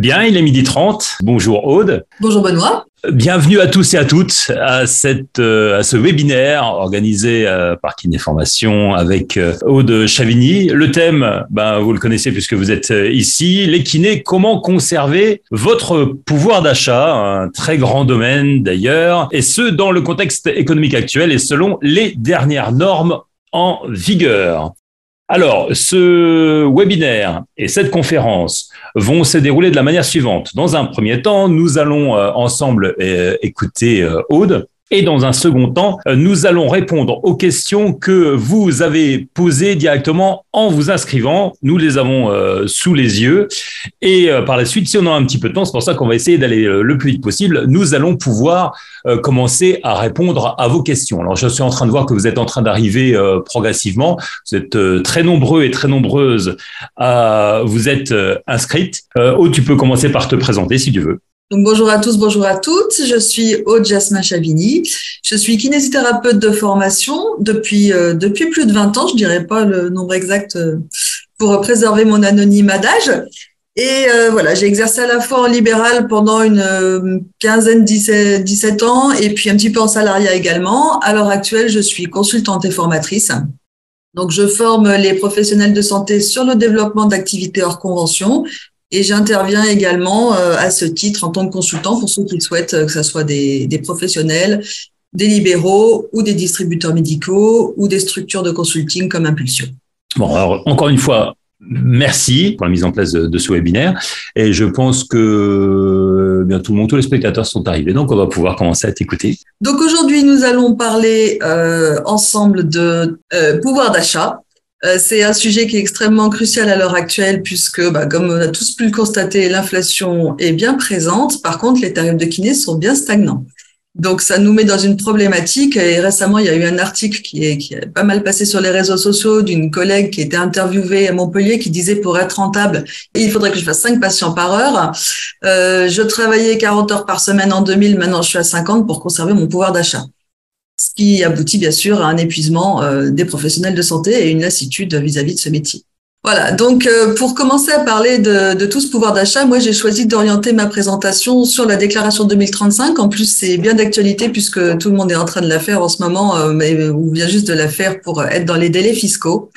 Bien, il est midi 30. Bonjour Aude. Bonjour Benoît. Bienvenue à tous et à toutes à, cette, euh, à ce webinaire organisé euh, par Kinéformation avec euh, Aude Chavigny. Le thème, ben, vous le connaissez puisque vous êtes ici, les kinés, comment conserver votre pouvoir d'achat, un très grand domaine d'ailleurs, et ce dans le contexte économique actuel et selon les dernières normes en vigueur. Alors, ce webinaire et cette conférence vont se dérouler de la manière suivante. Dans un premier temps, nous allons euh, ensemble euh, écouter euh, Aude et dans un second temps, euh, nous allons répondre aux questions que vous avez posées directement en vous inscrivant. Nous les avons euh, sous les yeux. Et euh, par la suite, si on a un petit peu de temps, c'est pour ça qu'on va essayer d'aller le plus vite possible, nous allons pouvoir commencer à répondre à vos questions. Alors, je suis en train de voir que vous êtes en train d'arriver progressivement. Vous êtes très nombreux et très nombreuses à vous êtes inscrites. Oh, tu peux commencer par te présenter si tu veux. Donc, bonjour à tous, bonjour à toutes. Je suis Aude Jasmin Chavini. Je suis kinésithérapeute de formation depuis, euh, depuis plus de 20 ans. Je dirais pas le nombre exact euh, pour préserver mon anonymat d'âge. Et euh, voilà, j'ai exercé à la fois en libéral pendant une quinzaine, 17, 17 ans et puis un petit peu en salariat également. À l'heure actuelle, je suis consultante et formatrice. Donc, je forme les professionnels de santé sur le développement d'activités hors convention et j'interviens également euh, à ce titre en tant que consultant pour ceux qui souhaitent euh, que ce soit des, des professionnels, des libéraux ou des distributeurs médicaux ou des structures de consulting comme Impulsion. Bon, alors encore une fois, merci pour la mise en place de, de ce webinaire. Et je pense que bien tout le monde, tous les spectateurs sont arrivés, donc on va pouvoir commencer à t'écouter. Donc aujourd'hui, nous allons parler euh, ensemble de euh, pouvoir d'achat. Euh, c'est un sujet qui est extrêmement crucial à l'heure actuelle puisque, bah, comme on a tous pu le constater, l'inflation est bien présente. Par contre, les tarifs de kiné sont bien stagnants. Donc, ça nous met dans une problématique. Et récemment, il y a eu un article qui est, pas mal passé sur les réseaux sociaux d'une collègue qui était interviewée à Montpellier qui disait pour être rentable, il faudrait que je fasse 5 patients par heure. Euh, je travaillais 40 heures par semaine en 2000, maintenant je suis à 50 pour conserver mon pouvoir d'achat ce qui aboutit bien sûr à un épuisement euh, des professionnels de santé et une lassitude vis-à-vis de ce métier. Voilà, donc euh, pour commencer à parler de, tout ce pouvoir d'achat, moi j'ai choisi d'orienter ma présentation sur la déclaration 2035. En plus, c'est bien d'actualité puisque tout le monde est en train de la faire en ce moment, euh, mais, ou vient juste de la faire pour être dans les délais fiscaux.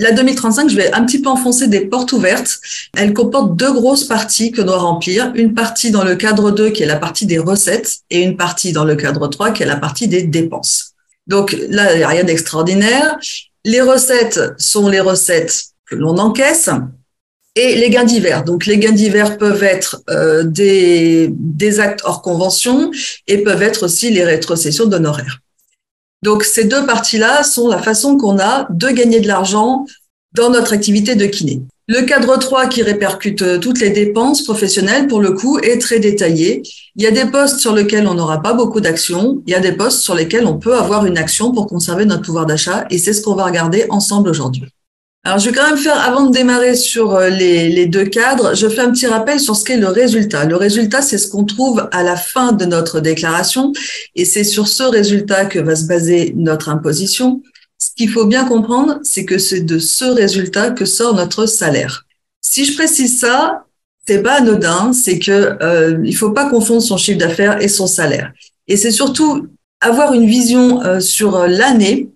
La 2035, je vais un petit peu enfoncer des portes ouvertes. Elle comporte deux grosses parties que doit remplir. Une partie dans le cadre 2 qui est la partie des recettes et une partie dans le cadre 3 qui est la partie des dépenses. Donc là, il n'y a rien d'extraordinaire. Les recettes sont les recettes que l'on encaisse et les gains divers. Donc les gains divers peuvent être euh, des, des actes hors convention et peuvent être aussi les rétrocessions d'honoraires. Donc ces deux parties-là sont la façon qu'on a de gagner de l'argent dans notre activité de kiné. Le cadre 3 qui répercute euh, toutes les dépenses professionnelles, pour le coup, est très détaillé. Il y a des postes sur lesquels on n'aura pas beaucoup d'actions. Il y a des postes sur lesquels on peut avoir une action pour conserver notre pouvoir d'achat. Et c'est ce qu'on va regarder ensemble aujourd'hui. Alors, je vais quand même faire, avant de démarrer sur euh, les, deux cadres, je fais un petit rappel sur ce qu'est le résultat. Le résultat, c'est ce qu'on trouve à la fin de notre déclaration et c'est sur ce résultat que va se baser notre imposition. Ce qu'il faut bien comprendre, c'est que c'est de ce résultat que sort notre salaire. Si je précise ça, c'est pas anodin, c'est que euh, il faut pas confondre son chiffre d'affaires et son salaire. Et c'est surtout avoir une vision euh, sur euh, l'année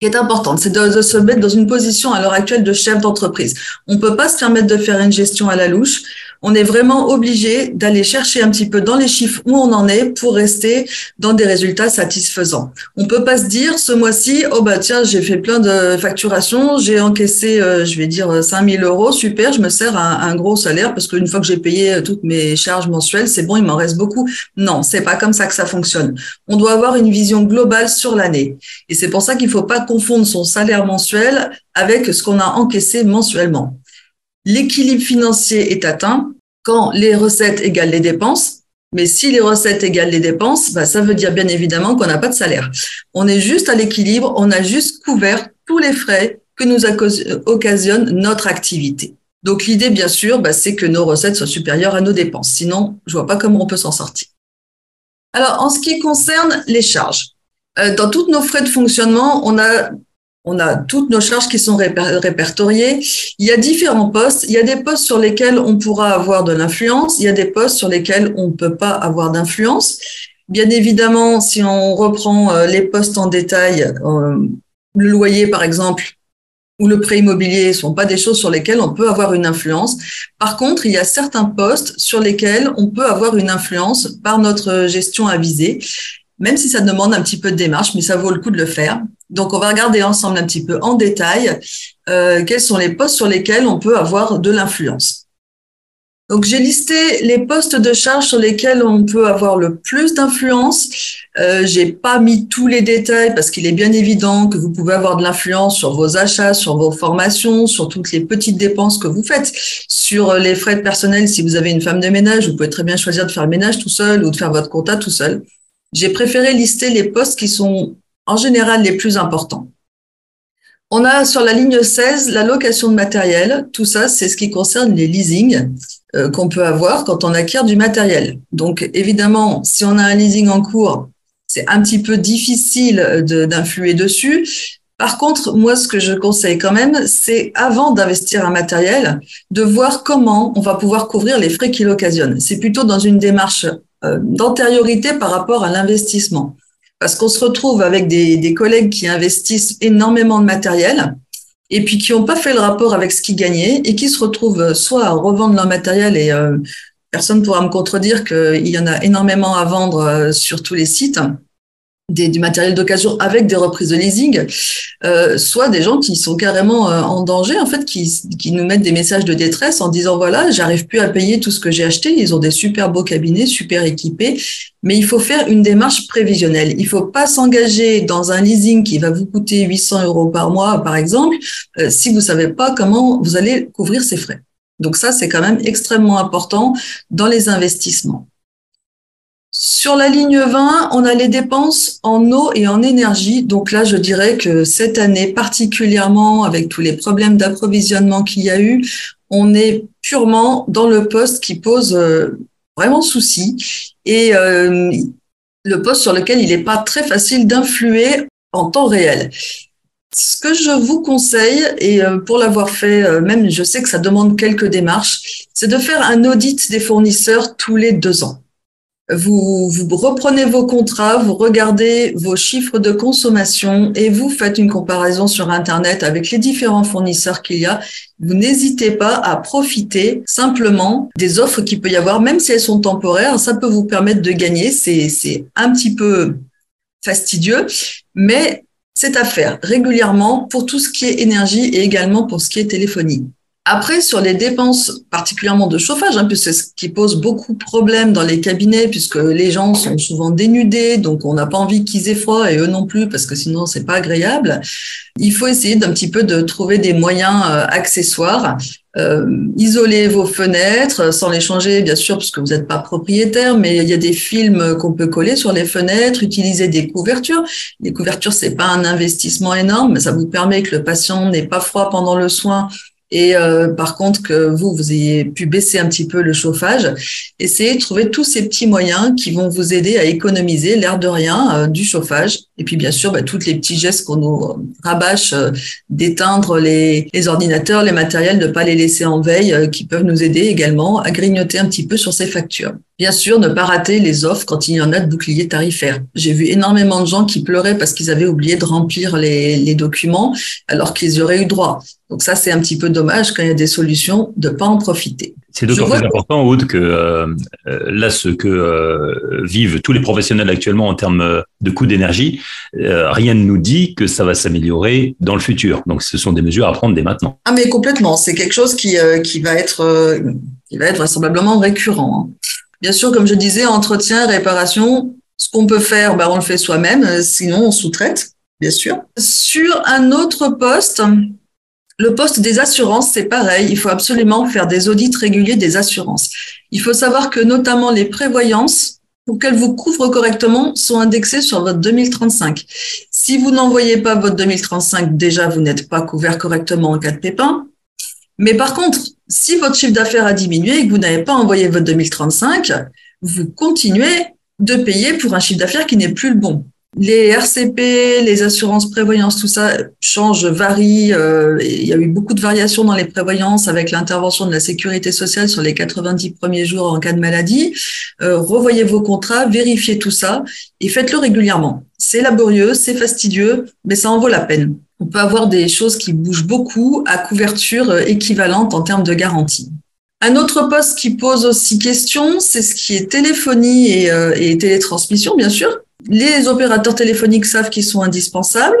qui est importante, c'est de, se mettre dans une position à l'heure actuelle de chef d'entreprise. On peut pas se permettre de faire une gestion à la louche on est vraiment obligé d'aller chercher un petit peu dans les chiffres où on en est pour rester dans des résultats satisfaisants. On peut pas se dire ce mois-ci, oh bah tiens, j'ai fait plein de facturations, j'ai encaissé, euh, je vais dire 5000 euros, super, je me sers un, un gros salaire parce qu'une fois que j'ai payé toutes mes charges mensuelles, c'est bon, il m'en reste beaucoup. Non, c'est pas comme ça que ça fonctionne. On doit avoir une vision globale sur l'année. Et c'est pour ça qu'il faut pas confondre son salaire mensuel avec ce qu'on a encaissé mensuellement. L'équilibre financier est atteint quand les recettes égalent les dépenses. Mais si les recettes égalent les dépenses, bah, ça veut dire bien évidemment qu'on n'a pas de salaire. On est juste à l'équilibre, on a juste couvert tous les frais que nous occasionne notre activité. Donc l'idée, bien sûr, bah, c'est que nos recettes soient supérieures à nos dépenses. Sinon, je vois pas comment on peut s'en sortir. Alors, en ce qui concerne les charges, euh, dans tous nos frais de fonctionnement, on a on a toutes nos charges qui sont répertoriées. Il y a différents postes. Il y a des postes sur lesquels on pourra avoir de l'influence. Il y a des postes sur lesquels on ne peut pas avoir d'influence. Bien évidemment, si on reprend euh, les postes en détail, euh, le loyer, par exemple, ou le prêt immobilier sont pas des choses sur lesquelles on peut avoir une influence. Par contre, il y a certains postes sur lesquels on peut avoir une influence par notre gestion avisée, même si ça demande un petit peu de démarche, mais ça vaut le coup de le faire. Donc, on va regarder ensemble un petit peu en détail euh, quels sont les postes sur lesquels on peut avoir de l'influence. Donc, j'ai listé les postes de charge sur lesquels on peut avoir le plus d'influence. Euh, j'ai pas mis tous les détails parce qu'il est bien évident que vous pouvez avoir de l'influence sur vos achats, sur vos formations, sur toutes les petites dépenses que vous faites, sur les frais de personnel. Si vous avez une femme de ménage, vous pouvez très bien choisir de faire le ménage tout seul ou de faire votre compta tout seul. J'ai préféré lister les postes qui sont en général les plus importants. On a sur la ligne 16 la location de matériel. Tout ça, c'est ce qui concerne les leasings euh, qu'on peut avoir quand on acquiert du matériel. Donc, évidemment, si on a un leasing en cours, c'est un petit peu difficile d'influer dessus. Par contre, moi, ce que je conseille quand même, c'est avant d'investir un matériel, de voir comment on va pouvoir couvrir les frais qu'il occasionne. C'est plutôt dans une démarche euh, d'antériorité par rapport à l'investissement parce qu'on se retrouve avec des, collègues qui investissent énormément de matériel et puis qui n'ont pas fait le rapport avec ce qu'ils gagnaient et qui se retrouvent soit à revendre leur matériel et euh, personne ne pourra me contredire qu'il y en a énormément à vendre euh, sur tous les sites des, du matériel d'occasion avec des reprises de leasing, euh, soit des gens qui sont carrément euh, en danger, en fait, qui, qui nous mettent des messages de détresse en disant voilà, j'arrive plus à payer tout ce que j'ai acheté. Ils ont des super beaux cabinets, super équipés, mais il faut faire une démarche prévisionnelle. Il faut pas s'engager dans un leasing qui va vous coûter 800 euros par mois, par exemple, euh, si vous savez pas comment vous allez couvrir ces frais. Donc ça, c'est quand même extrêmement important dans les investissements. Sur la ligne 20, on a les dépenses en eau et en énergie. Donc là, je dirais que cette année, particulièrement avec tous les problèmes d'approvisionnement qu'il y a eu, on est purement dans le poste qui pose euh, vraiment souci et euh, le poste sur lequel il n'est pas très facile d'influer en temps réel. Ce que je vous conseille, et euh, pour l'avoir fait, même je sais que ça demande quelques démarches, c'est de faire un audit des fournisseurs tous les deux ans. Vous, reprenez vos contrats, vous regardez vos chiffres de consommation et vous faites une comparaison sur Internet avec les différents fournisseurs qu'il y a. Vous n'hésitez pas à profiter simplement des offres qu'il peut y avoir, même si elles sont temporaires. Ça peut vous permettre de gagner. C'est un petit peu fastidieux, mais c'est à faire régulièrement pour tout ce qui est énergie et également pour ce qui est téléphonie. Après, sur les dépenses, particulièrement de chauffage, hein, puisque c'est ce qui pose beaucoup de problèmes dans les cabinets, puisque les gens sont souvent dénudés, donc on n'a pas envie qu'ils aient froid et eux non plus, parce que sinon c'est pas agréable. Il faut essayer d'un petit peu de trouver des moyens euh, accessoires. Euh, isoler vos fenêtres sans les changer, bien sûr, parce que vous n'êtes pas propriétaire, mais il y a des films qu'on peut coller sur les fenêtres, utiliser des couvertures. Les couvertures, c'est pas un investissement énorme, mais ça vous permet que le patient n'ait pas froid pendant le soin et euh, par contre que vous, vous ayez pu baisser un petit peu le chauffage, essayez de trouver tous ces petits moyens qui vont vous aider à économiser l'air de rien euh, du chauffage. Et puis bien sûr, bah, toutes les petits gestes qu'on nous rabâche euh, d'éteindre les, ordinateurs, les matériels, ne pas les laisser en veille, qui peuvent nous aider également à grignoter un petit peu sur ces factures. Bien sûr, ne pas rater les offres quand il y en a de boucliers tarifaires. J'ai vu énormément de gens qui pleuraient parce qu'ils avaient oublié de remplir les, documents alors qu'ils auraient eu droit. Donc ça, c'est un petit peu dommage quand il y a des solutions de pas en profiter. C'est d'autant plus important, Aude, que euh, euh, là, ce que euh, vivent tous les professionnels actuellement en termes de coût d'énergie, rien ne nous dit que ça va s'améliorer dans le futur. Donc, ce sont des mesures à prendre dès maintenant. Ah, mais complètement. C'est quelque chose qui, qui va être qui va être vraisemblablement récurrent. Hein. Bien sûr, comme je disais, entretien, réparation, ce qu'on peut faire, ben, on le fait soi-même. Sinon, on sous-traite, bien sûr. Sur un autre poste, le poste des assurances, c'est pareil. Il faut absolument faire des audits réguliers des assurances. Il faut savoir que notamment les prévoyances, pour qu'elles vous couvrent correctement, sont indexées sur votre 2035. Si vous n'envoyez pas votre 2035, déjà, vous n'êtes pas couvert correctement en cas de pépin. Mais par contre, si votre chiffre d'affaires a diminué et que vous n'avez pas envoyé votre 2035, vous continuez de payer pour un chiffre d'affaires qui n'est plus le bon. Les RCP, les assurances prévoyance, tout ça change, varie. Euh, il y a eu beaucoup de variations dans les prévoyances avec l'intervention de la sécurité sociale sur les 90 premiers jours en cas de maladie. Euh, revoyez vos contrats, vérifiez tout ça et faites-le régulièrement. C'est laborieux, c'est fastidieux, mais ça en vaut la peine. On peut avoir des choses qui bougent beaucoup à couverture euh, équivalente en termes de garantie. Un autre poste qui pose aussi question, c'est ce qui est téléphonie et, et télétransmission, bien sûr. Les opérateurs téléphoniques savent qu'ils sont indispensables.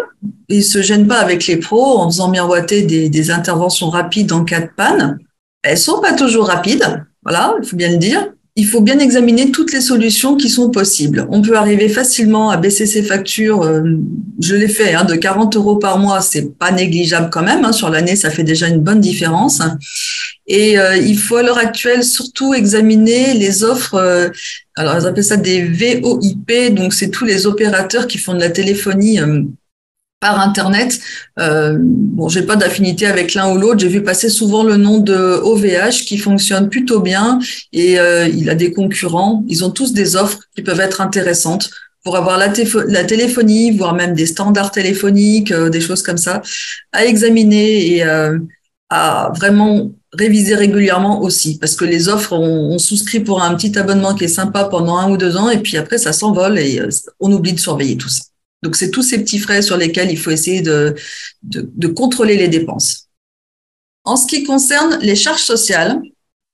Ils se gênent pas avec les pros en faisant miroiter des, interventions rapides en cas de panne. Elles sont pas toujours rapides. Voilà, il faut bien le dire. Il faut bien examiner toutes les solutions qui sont possibles. On peut arriver facilement à baisser ses factures. Euh, je l'ai fait, hein, de 40 euros par mois, c'est pas négligeable quand même. Hein, sur l'année, ça fait déjà une bonne différence. Et euh, il faut à l'heure actuelle surtout examiner les offres. Euh, alors, ils appellent ça des VOIP, donc c'est tous les opérateurs qui font de la téléphonie Internet. Euh, bon, j'ai pas d'affinité avec l'un ou l'autre. J'ai vu passer souvent le nom de OVH qui fonctionne plutôt bien et il a des concurrents. Ils ont tous des offres qui peuvent être intéressantes pour avoir la, téléphonie, voire même des standards téléphoniques, des choses comme ça, à examiner et à vraiment réviser régulièrement aussi, parce que les offres, on, souscrit pour un petit abonnement qui est sympa pendant un ou deux ans, et puis après, ça s'envole et euh, on oublie de surveiller tout ça. Donc, c'est tous ces petits frais sur lesquels il faut essayer de, de, de contrôler les dépenses. En ce qui concerne les charges sociales,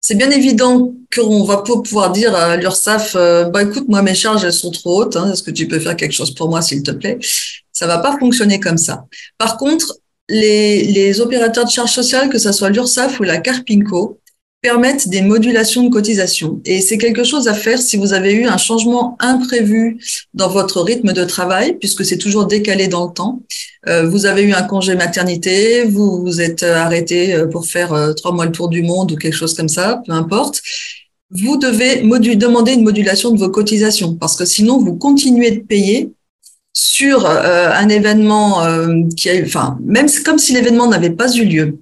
c'est bien évident qu'on va pas pouvoir dire à l'URSSAF, euh, bah écoute, moi mes charges elles sont trop hautes, hein, est-ce que tu peux faire quelque chose pour moi s'il te plaît? Ça va pas fonctionner comme ça. Par contre, les, opérateurs de charges sociales, que ce soit l'URSSAF ou la Carpinco, permettent des modulations de cotisation. Et c'est quelque chose à faire si vous avez eu un changement imprévu dans votre rythme de travail, puisque c'est toujours décalé dans le temps. Euh, vous avez eu un congé maternité, vous vous êtes arrêté euh, pour faire euh, trois mois le tour du monde ou quelque chose comme ça, peu importe. Vous devez demander une modulation de vos cotisations, parce que sinon vous continuez de payer sur euh, un événement euh, qui a, enfin, même comme si l'événement n'avait pas eu lieu.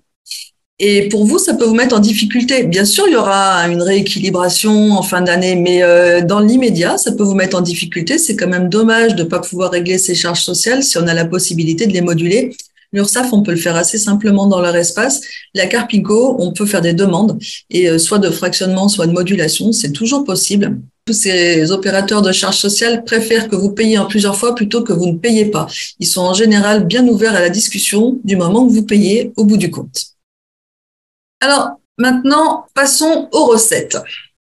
Et pour vous, ça peut vous mettre en difficulté. Bien sûr, il y aura une rééquilibration en fin d'année, mais euh, dans l'immédiat, ça peut vous mettre en difficulté. C'est quand même dommage de ne pas pouvoir régler ces charges sociales si on a la possibilité de les moduler. L'URSSAF, on peut le faire assez simplement dans leur espace. La Carpico, on peut faire des demandes, et soit de fractionnement, soit de modulation, c'est toujours possible tous ces opérateurs de charges sociales préfèrent que vous payiez en plusieurs fois plutôt que vous ne payez pas. Ils sont en général bien ouverts à la discussion du moment que vous payez au bout du compte. Alors, maintenant, passons aux recettes.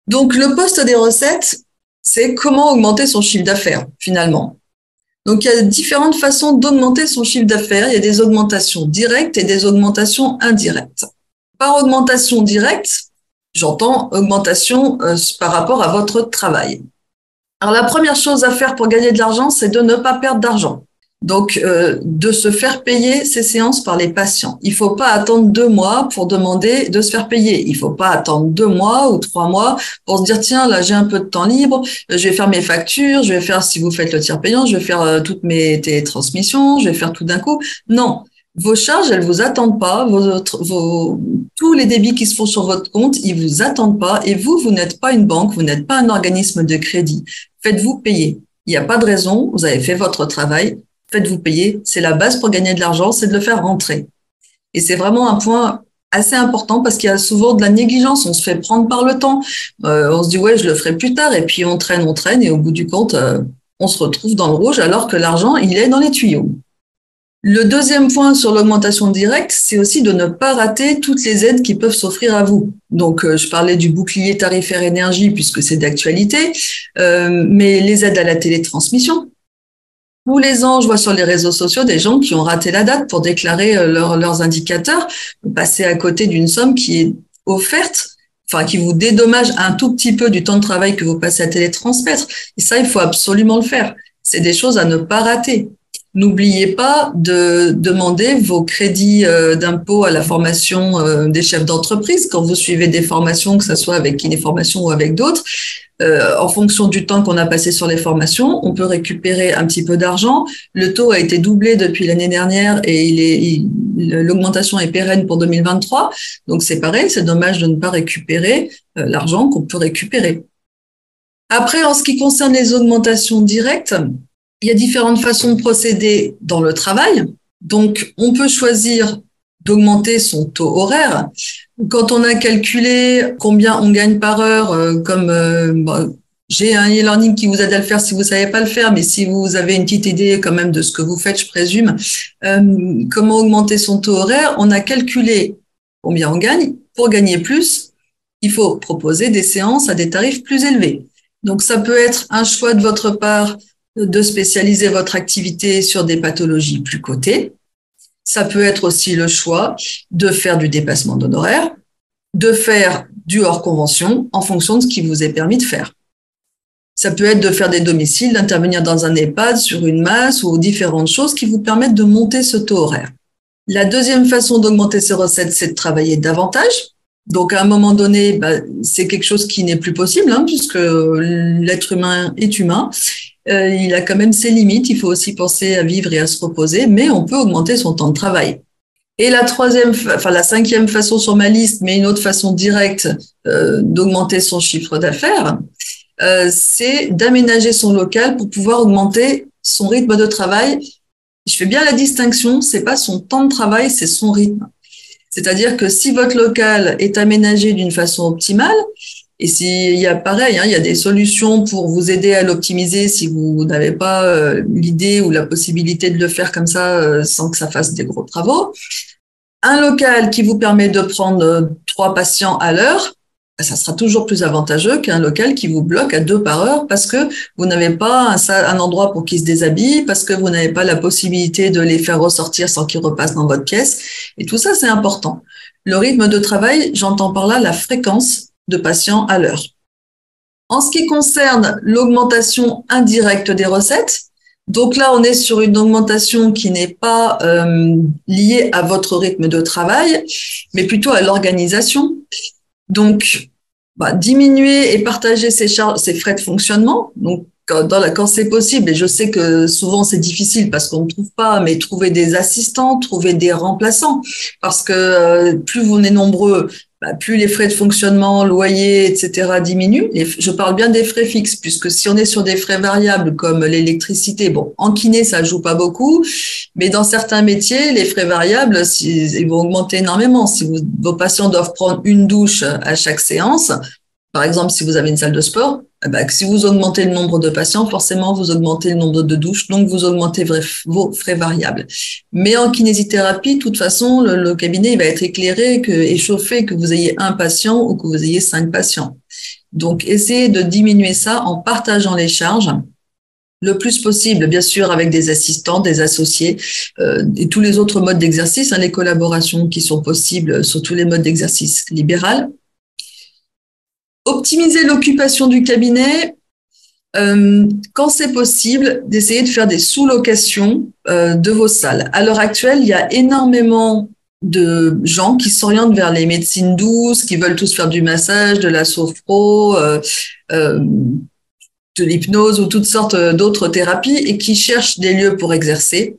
Donc, le poste des recettes, c'est comment augmenter son chiffre d'affaires, finalement. Donc, il y a différentes façons d'augmenter son chiffre d'affaires. Il y a des augmentations directes et des augmentations indirectes. Par augmentation directe, J'entends augmentation euh, par rapport à votre travail. Alors la première chose à faire pour gagner de l'argent, c'est de ne pas perdre d'argent. Donc, euh, de se faire payer ces séances par les patients. Il faut pas attendre deux mois pour demander de se faire payer. Il faut pas attendre deux mois ou trois mois pour se dire tiens là j'ai un peu de temps libre, je vais faire mes factures, je vais faire si vous faites le tiers payant, je vais faire euh, toutes mes télétransmissions, je vais faire tout d'un coup. Non, vos charges, elles vous attendent pas. Tous les débits qui se font sur votre compte, ils vous attendent pas. Et vous, vous n'êtes pas une banque, vous n'êtes pas un organisme de crédit. Faites-vous payer. Il n'y a pas de raison. Vous avez fait votre travail. Faites-vous payer. C'est la base pour gagner de l'argent, c'est de le faire rentrer. Et c'est vraiment un point assez important parce qu'il y a souvent de la négligence. On se fait prendre par le temps. Euh, on se dit ouais, je le ferai plus tard. Et puis on traîne, on traîne. Et au bout du compte, euh, on se retrouve dans le rouge alors que l'argent, il est dans les tuyaux. Le deuxième point sur l'augmentation directe, c'est aussi de ne pas rater toutes les aides qui peuvent s'offrir à vous. Donc, euh, je parlais du bouclier tarifaire énergie puisque c'est d'actualité, mais les aides à la télétransmission. Tous les ans, je vois sur les réseaux sociaux des gens qui ont raté la date pour déclarer euh, leurs indicateurs, passer à côté d'une somme qui est offerte enfin qui vous dédommage un tout petit peu du temps de travail que vous passez à télétransmettre. Et ça, il faut absolument le faire. C'est des choses à ne pas rater. N'oubliez pas de demander vos crédits euh, d'impôt à la formation euh, des chefs d'entreprise quand vous suivez des formations, que ce soit avec Kinéformation ou avec d'autres. Euh, en fonction du temps qu'on a passé sur les formations, on peut récupérer un petit peu d'argent. Le taux a été doublé depuis l'année dernière et il est, l'augmentation est pérenne pour 2023. Donc c'est pareil, c'est dommage de ne pas récupérer l'argent qu'on peut récupérer. Après, en ce qui concerne les augmentations directes, il y a différentes façons de procéder dans le travail. Donc, on peut choisir d'augmenter son taux horaire. Quand on a calculé combien on gagne par heure, euh, comme euh, j'ai un e-learning qui vous aide à le faire si vous savez pas le faire, mais si vous avez une petite idée quand même de ce que vous faites, je présume, euh, comment augmenter son taux horaire, on a calculé combien on gagne. Pour gagner plus, il faut proposer des séances à des tarifs plus élevés. Donc ça peut être un choix de votre part de spécialiser votre activité sur des pathologies plus cotées. Ça peut être aussi le choix de faire du dépassement d'honoraires, de faire du hors convention en fonction de ce qui vous est permis de faire. Ça peut être de faire des domiciles, d'intervenir dans un EHPAD sur une masse ou différentes choses qui vous permettent de monter ce taux horaire. La deuxième façon d'augmenter ses recettes, c'est de travailler davantage. Donc à un moment donné, bah, c'est quelque chose qui n'est plus possible hein, puisque l'être humain est humain euh, il a quand même ses limites. Il faut aussi penser à vivre et à se reposer, mais on peut augmenter son temps de travail. Et la troisième, enfin la cinquième façon sur ma liste, mais une autre façon directe euh, d'augmenter son chiffre d'affaires, euh, c'est d'aménager son local pour pouvoir augmenter son rythme de travail. Je fais bien la distinction, c'est pas son temps de travail, c'est son rythme. C'est-à-dire que si votre local est aménagé d'une façon optimale, et s'il y a pareil, hein, il y a des solutions pour vous aider à l'optimiser si vous n'avez pas euh, l'idée ou la possibilité de le faire comme ça euh, sans que ça fasse des gros travaux. Un local qui vous permet de prendre euh, trois patients à l'heure, ben, ça sera toujours plus avantageux qu'un local qui vous bloque à deux par heure parce que vous n'avez pas un endroit pour qu'ils se déshabillent, parce que vous n'avez pas la possibilité de les faire ressortir sans qu'ils repassent dans votre pièce. Et tout ça, c'est important. Le rythme de travail, j'entends par là la fréquence de patients à l'heure. En ce qui concerne l'augmentation indirecte des recettes, donc là, on est sur une augmentation qui n'est pas euh, liée à votre rythme de travail, mais plutôt à l'organisation. Donc, bah, diminuer et partager ces, charges, ces frais de fonctionnement. Donc, dans la, quand c'est possible, et je sais que souvent c'est difficile parce qu'on ne trouve pas, mais trouver des assistants, trouver des remplaçants, parce que euh, plus vous êtes nombreux, bah, plus les frais de fonctionnement, loyer, etc. diminuent. je parle bien des frais fixes, puisque si on est sur des frais variables comme l'électricité, bon, en kiné, ça joue pas beaucoup, mais dans certains métiers, les frais variables, ils vont augmenter énormément. Si vos patients doivent prendre une douche à chaque séance, par exemple, si vous avez une salle de sport, eh ben, si vous augmentez le nombre de patients, forcément, vous augmentez le nombre de douches, donc vous augmentez vos frais variables. Mais en kinésithérapie, de toute façon, le, cabinet va être éclairé que, et chauffé que vous ayez un patient ou que vous ayez cinq patients. Donc, essayez de diminuer ça en partageant les charges le plus possible, bien sûr, avec des assistants, des associés euh, et tous les autres modes d'exercice, hein, les collaborations qui sont possibles sur tous les modes d'exercice libéral, optimiser l'occupation du cabinet, euh, quand c'est possible, d'essayer de faire des sous-locations euh, de vos salles. À l'heure actuelle, il y a énormément de gens qui s'orientent vers les médecines douces, qui veulent tous faire du massage, de la sophro, euh, de l'hypnose ou toutes sortes d'autres thérapies et qui cherchent des lieux pour exercer.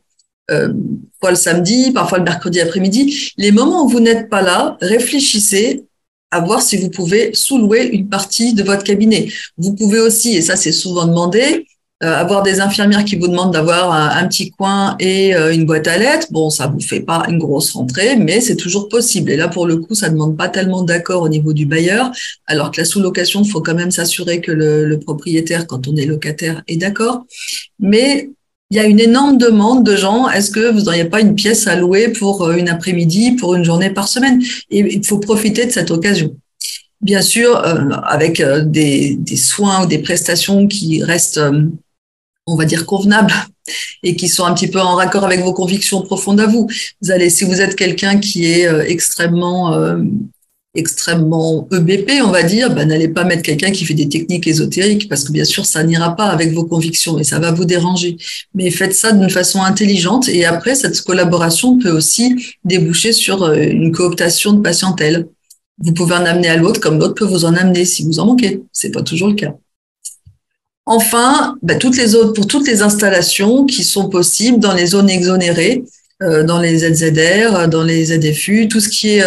parfois le samedi, parfois le mercredi après-midi. Les moments où vous n'êtes pas là, réfléchissez à voir si vous pouvez sous-louer une partie de votre cabinet. Vous pouvez aussi, et ça c'est souvent demandé, euh, avoir des infirmières qui vous demandent d'avoir un, petit coin et euh, une boîte à lettres. Bon, ça vous fait pas une grosse rentrée, mais c'est toujours possible. Et là, pour le coup, ça demande pas tellement d'accord au niveau du bailleur, alors que la sous-location, faut quand même s'assurer que le, le, propriétaire, quand on est locataire, est d'accord. Mais il y a une énorme demande de gens. Est-ce que vous n'auriez pas une pièce à louer pour euh, une après-midi, pour une journée par semaine? Et il faut profiter de cette occasion. Bien sûr, euh, avec euh, des, des, soins ou des prestations qui restent, on va dire, convenables et qui sont un petit peu en raccord avec vos convictions profondes à vous. Vous allez, si vous êtes quelqu'un qui est extrêmement extrêmement EBP, on va dire, ben, n'allez pas mettre quelqu'un qui fait des techniques ésotériques parce que bien sûr, ça n'ira pas avec vos convictions et ça va vous déranger. Mais faites ça d'une façon intelligente et après, cette collaboration peut aussi déboucher sur euh, une cooptation de patientèle. Vous pouvez en amener à l'autre comme l'autre peut vous en amener si vous en manquez. C'est pas toujours le cas. Enfin, ben, toutes les autres, pour toutes les installations qui sont possibles dans les zones exonérées, dans les ZZR, dans les ZFU, tout ce qui est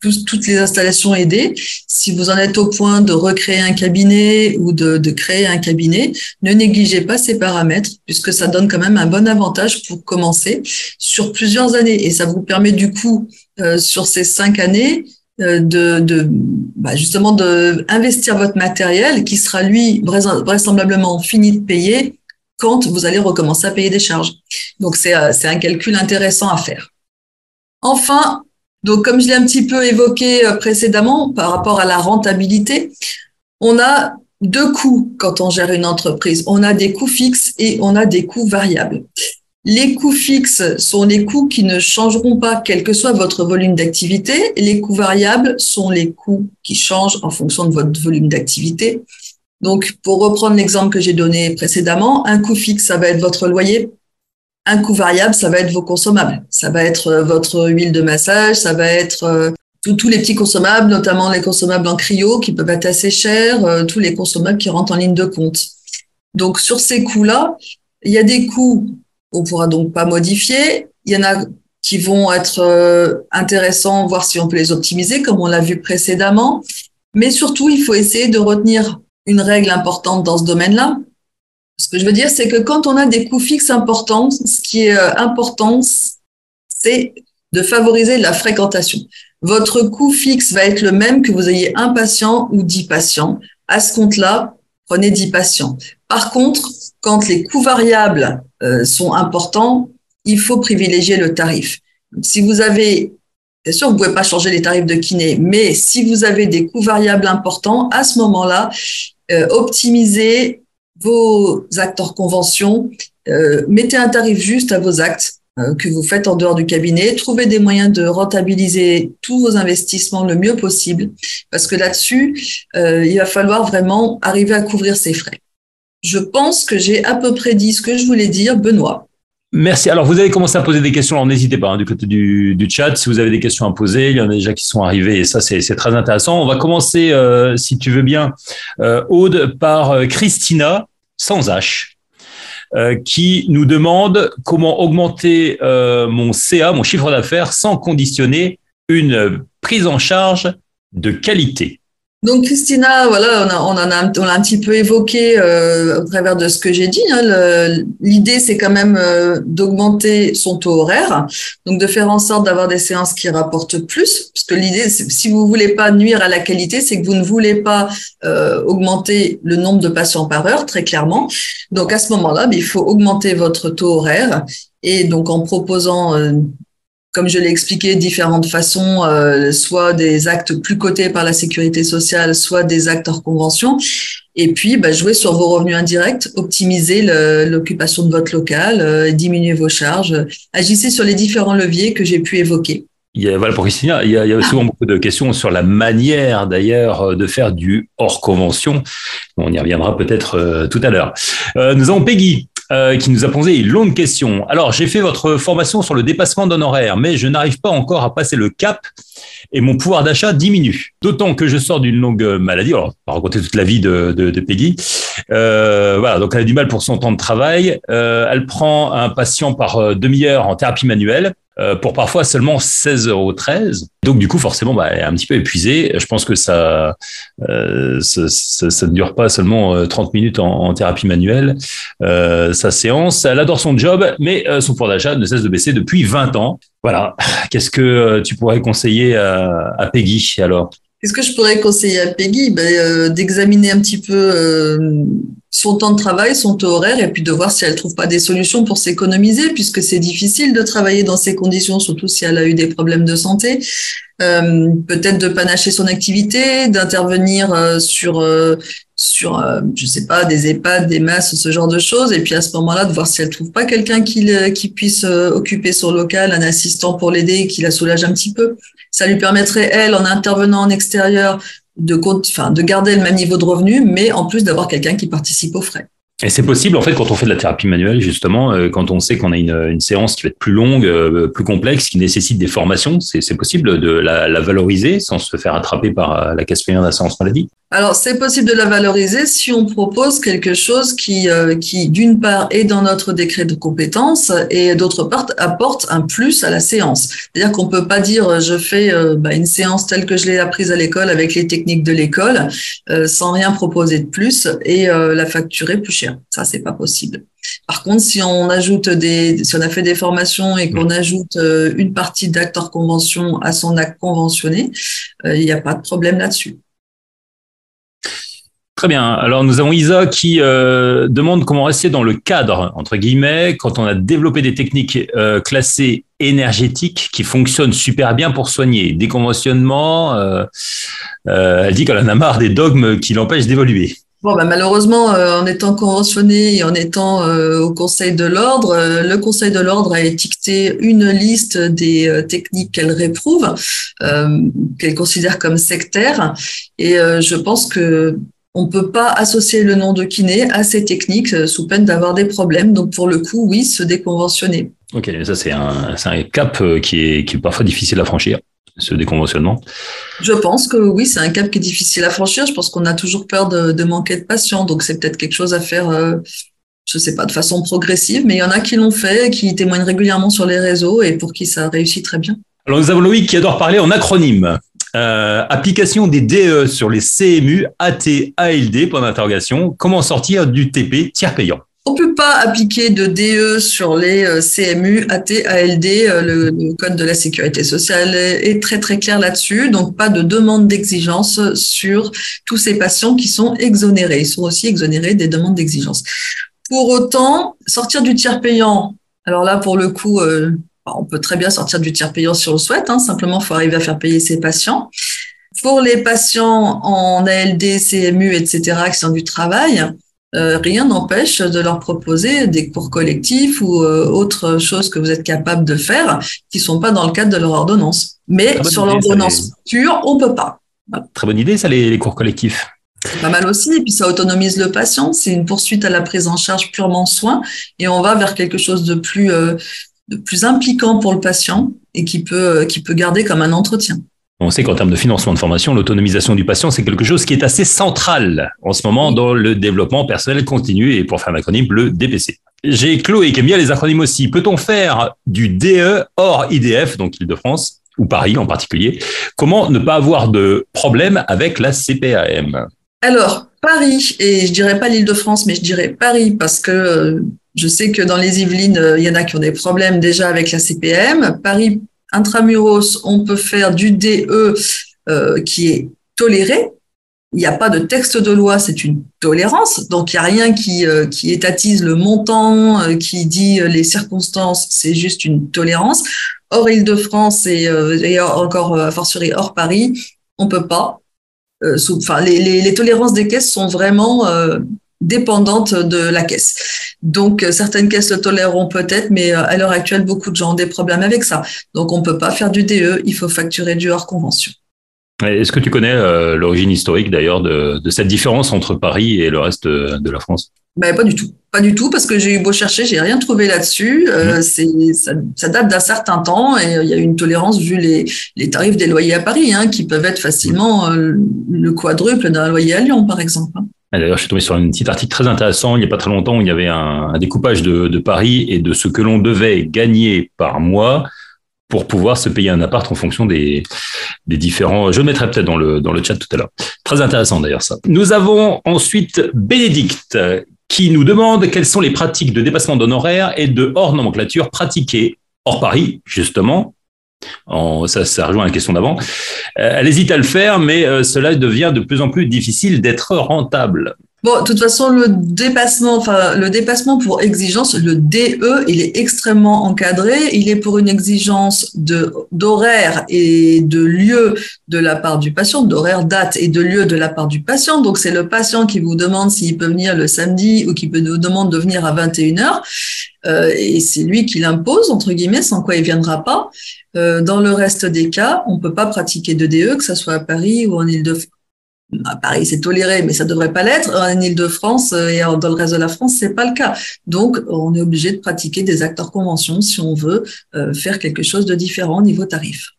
toutes les installations aidées. Si vous en êtes au point de recréer un cabinet ou de, créer un cabinet, ne négligez pas ces paramètres puisque ça donne quand même un bon avantage pour commencer sur plusieurs années et ça vous permet du coup sur ces cinq années euh, de, de bah justement de investir votre matériel qui sera lui vraisemblablement fini de payer quand vous allez recommencer à payer des charges. Donc c'est euh, c'est un calcul intéressant à faire. Enfin, donc comme je l'ai un petit peu évoqué euh, précédemment par rapport à la rentabilité, on a deux coûts quand on gère une entreprise. On a des coûts fixes et on a des coûts variables. Les coûts fixes sont les coûts qui ne changeront pas quel que soit votre volume d'activité. Les coûts variables sont les coûts qui changent en fonction de votre volume d'activité. Donc, pour reprendre l'exemple que j'ai donné précédemment, un coût fixe, ça va être votre loyer. Un coût variable, ça va être vos consommables. Ça va être euh, votre huile de massage, ça va être euh, tous les petits consommables, notamment les consommables en cryo qui peuvent être assez chers, euh, tous les consommables qui rentrent en ligne de compte. Donc, sur ces coûts-là, il y a des coûts on pourra donc pas modifier. Il y en a qui vont être intéressants, voir si on peut les optimiser, comme on l'a vu précédemment. Mais surtout, il faut essayer de retenir une règle importante dans ce domaine-là. Ce que je veux dire, c'est que quand on a des coûts fixes importants, ce qui est euh, important, c'est de favoriser la fréquentation. Votre coût fixe va être le même que vous ayez un patient ou dix patients. À ce compte-là, prenez dix patients. Par contre, quand les coûts variables euh, sont importants, il faut privilégier le tarif. Si vous avez, bien sûr, vous pouvez pas changer les tarifs de kiné, mais si vous avez des coûts variables importants, à ce moment-là, euh, optimisez vos actes hors convention, euh, mettez un tarif juste à vos actes que vous faites en dehors du cabinet, trouvez des moyens de rentabiliser tous vos investissements le mieux possible, parce que là-dessus, il va falloir vraiment arriver à couvrir ses frais. Je pense que j'ai à peu près dit ce que je voulais dire, Benoît. Merci. Alors, vous avez commencé à poser des questions. Alors, n'hésitez pas hein, du côté du, chat. Si vous avez des questions à poser, il y en a déjà qui sont arrivées et ça, c'est très intéressant. On va commencer, euh, si tu veux bien, euh, Aude, par euh, Christina, sans H, qui nous demande comment augmenter mon CA, mon chiffre d'affaires, sans conditionner une prise en charge de qualité. Donc Christina, voilà, on, a, un petit peu évoqué euh, au travers de ce que j'ai dit. Hein, L'idée, c'est quand même euh, d'augmenter son taux horaire, donc de faire en sorte d'avoir des séances qui rapportent plus, parce que l'idée, si vous voulez pas nuire à la qualité, c'est que vous ne voulez pas euh, augmenter le nombre de patients par heure, très clairement. Donc à ce moment-là, ben, il faut augmenter votre taux horaire et donc en proposant comme je l'ai expliqué, différentes façons, euh, soit des actes plus cotés par la sécurité sociale, soit des actes hors convention. Et puis, bah, jouer sur vos revenus indirects, optimiser l'occupation de votre local, euh, diminuer vos charges, agissez sur les différents leviers que j'ai pu évoquer. Il y a, voilà pour Christina, il y a, il y a souvent beaucoup de questions sur la manière d'ailleurs de faire du hors convention. On y reviendra peut-être euh, tout à l'heure. Euh, nous avons Peggy euh, qui nous a posé une longue question. Alors, j'ai fait votre formation sur le dépassement d'honoraires, mais je n'arrive pas encore à passer le cap et mon pouvoir d'achat diminue. D'autant que je sors d'une longue maladie. Alors, pas raconter toute la vie de, de, de Peggy. Euh, voilà, donc elle a du mal pour son temps de travail. Euh, elle prend un patient par euh, demi-heure en thérapie manuelle. Euh, pour parfois seulement 16,13 euros. Donc du coup, forcément, bah, elle est un petit peu épuisée. Je pense que ça, euh, ça, ça, ne dure pas seulement 30 euh, minutes en, en thérapie manuelle, euh, sa séance. Elle adore son job, mais euh, son pouvoir d'achat ne cesse de baisser depuis 20 ans. Voilà. Qu'est-ce que tu pourrais conseiller à, à Peggy alors? Qu'est-ce que je pourrais conseiller à Peggy? Ben, D'examiner un petit peu son temps de travail, son taux horaire, et puis de voir si elle trouve pas des solutions pour s'économiser, puisque c'est difficile de travailler dans ces conditions, surtout si elle a eu des problèmes de santé. Euh, peut-être de panacher son activité, d'intervenir euh, sur euh, sur euh, je sais pas des EHPAD, des masses, ce genre de choses, et puis à ce moment-là de voir si elle trouve pas quelqu'un qui qui puisse occuper son local, un assistant pour l'aider, qui la soulage un petit peu. Ça lui permettrait elle, en intervenant en extérieur, de, enfin, de garder le même niveau de revenu, mais en plus d'avoir quelqu'un qui participe aux frais. Et c'est possible, en fait, quand on fait de la thérapie manuelle, justement, euh, quand on sait qu'on a une, séance qui va être plus longue, euh, plus complexe, qui nécessite des formations, c'est possible de la, la, valoriser sans se faire attraper par euh, la casse payante d'assurance maladie? Alors, c'est possible de la valoriser si on propose quelque chose qui, qui d'une part, est dans notre décret de compétences et d'autre part, apporte un plus à la séance. C'est-à-dire qu'on peut pas dire, je fais bah, une séance telle que je l'ai apprise à l'école avec les techniques de l'école, sans rien proposer de plus et la facturer plus cher. Ça, c'est pas possible. Par contre, si on ajoute des, si on a fait des formations et qu'on ajoute euh, une partie d'acte hors convention à son acte conventionné, euh, il n'y a pas de problème là-dessus. Très bien. Alors, nous avons Isa qui euh, demande comment rester dans le cadre, entre guillemets, quand on a développé des techniques classées énergétiques qui fonctionnent super bien pour soigner. Déconventionnement, elle dit qu'elle en a marre des dogmes qui l'empêchent d'évoluer. Bon, bah, malheureusement, euh, en étant conventionné et en étant euh, au Conseil de l'ordre, euh, le Conseil de l'ordre a étiqueté une liste des techniques qu'elle réprouve, qu'elle considère comme sectaires. Et je pense que on peut pas associer le nom de kiné à ces techniques sous peine d'avoir des problèmes. Donc, pour le coup, oui, se déconventionner. Ok, ça c'est un, un, cap qui est, qui est parfois difficile à franchir ce déconventionnement Je pense que oui, c'est un cap qui est difficile à franchir. Je pense qu'on a toujours peur de, manquer de patients. Donc, c'est peut-être quelque chose à faire, euh, je sais pas, de façon progressive. Mais il y en a qui l'ont fait, qui témoignent régulièrement sur les réseaux et pour qui ça réussit très bien. Alors, nous avons Loïc qui adore parler en acronyme. Euh, application des DE sur les CMU, AT, ALD, point d'interrogation. Comment sortir du TP tiers payant? On peut pas appliquer de DE sur les euh, CMU, AT, ALD. Euh, le, code de la sécurité sociale est très très clair là-dessus. Donc pas de demande d'exigence sur tous ces patients qui sont exonérés. Ils sont aussi exonérés des demandes d'exigence. Pour autant, sortir du tiers payant. Alors là, pour le coup, euh, on peut très bien sortir du tiers payant si on le souhaite. Hein. Simplement, faut arriver à faire payer ses patients. Pour les patients en ALD, CMU, etc., qui sont du travail, euh, rien n'empêche de leur proposer des cours collectifs ou euh, autres choses que vous êtes capable de faire qui sont pas dans le cadre de leur ordonnance. Mais sur l'ordonnance pure, on peut pas. Très bonne idée, ça, les, cours collectifs. C'est pas mal aussi, et puis ça autonomise le patient. C'est une poursuite à la prise en charge purement soin, et on va vers quelque chose de plus, euh, de plus impliquant pour le patient et qui peut, qui peut garder comme un entretien. On sait qu'en termes de financement de formation, l'autonomisation du patient, c'est quelque chose qui est assez central en ce moment dans le développement personnel continu et pour faire un acronyme, le DPC. J'ai Chloé qui aime bien les acronymes aussi. Peut-on faire du DE hors IDF, donc Île-de-France, ou Paris en particulier? Comment ne pas avoir de problème avec la CPAM Alors, Paris, et je dirais pas l'Île-de-France, mais je dirais Paris, parce que euh, je sais que dans les Yvelines, euh, il y en a qui ont des problèmes déjà avec la CPM. Paris intramuros, on peut faire du DE euh, qui est toléré. Il n'y a pas de texte de loi, c'est une tolérance. Donc, il n'y a rien qui, euh, qui étatise le montant, euh, qui dit les circonstances, c'est juste une tolérance. Hors Île-de-France et, encore, a fortiori, hors Paris, on peut pas. les, les, tolérances des caisses sont vraiment dépendante de la caisse. Donc, euh, certaines caisses le toléreront peut-être, mais euh, à l'heure actuelle, beaucoup de gens ont des problèmes avec ça. Donc, on ne peut pas faire du DE, il faut facturer du hors convention. Est-ce que tu connais euh, l'origine historique d'ailleurs de, cette différence entre Paris et le reste de, la France? Ben, Pas du tout. Pas du tout, parce que j'ai eu beau chercher, j'ai rien trouvé là-dessus. Mmh. ça, ça, date d'un certain temps et il y a une tolérance vu les, les tarifs des loyers à Paris, hein, qui peuvent être facilement le quadruple d'un loyer à Lyon, par exemple. Hein. D'ailleurs, je suis tombé sur un petit article très intéressant il n'y a pas très longtemps où il y avait un, découpage de, Paris et de ce que l'on devait gagner par mois pour pouvoir se payer un appart en fonction des, différents. Je le mettrai peut-être dans le, dans le chat tout à l'heure. Très intéressant d'ailleurs ça. Nous avons ensuite Bénédicte qui nous demande quelles sont les pratiques de dépassement d'honoraires et de hors nomenclature pratiquées hors Paris, justement, ça, ça rejoint la question d'avant. Euh, elle hésite à le faire, mais euh, cela devient de plus en plus difficile d'être rentable. Bon, de toute façon, le dépassement, enfin, le dépassement pour exigence, le DE, il est extrêmement encadré. Il est pour une exigence de, d'horaire et de lieu de la part du patient, d'horaire, date et de lieu de la part du patient. Donc, c'est le patient qui vous demande s'il peut venir le samedi ou qui peut vous demande de venir à 21 heures. Euh, et c'est lui qui l'impose, entre guillemets, sans quoi il viendra pas. Euh, dans le reste des cas, on peut pas pratiquer de DE, que ce soit à Paris ou en Ile-de-France À Paris, c'est toléré, mais ça devrait pas l'être. En Ile-de-France et dans le reste de la France, c'est pas le cas. Donc, on est obligé de pratiquer des acteurs conventions si on veut faire quelque chose de différent au niveau tarif.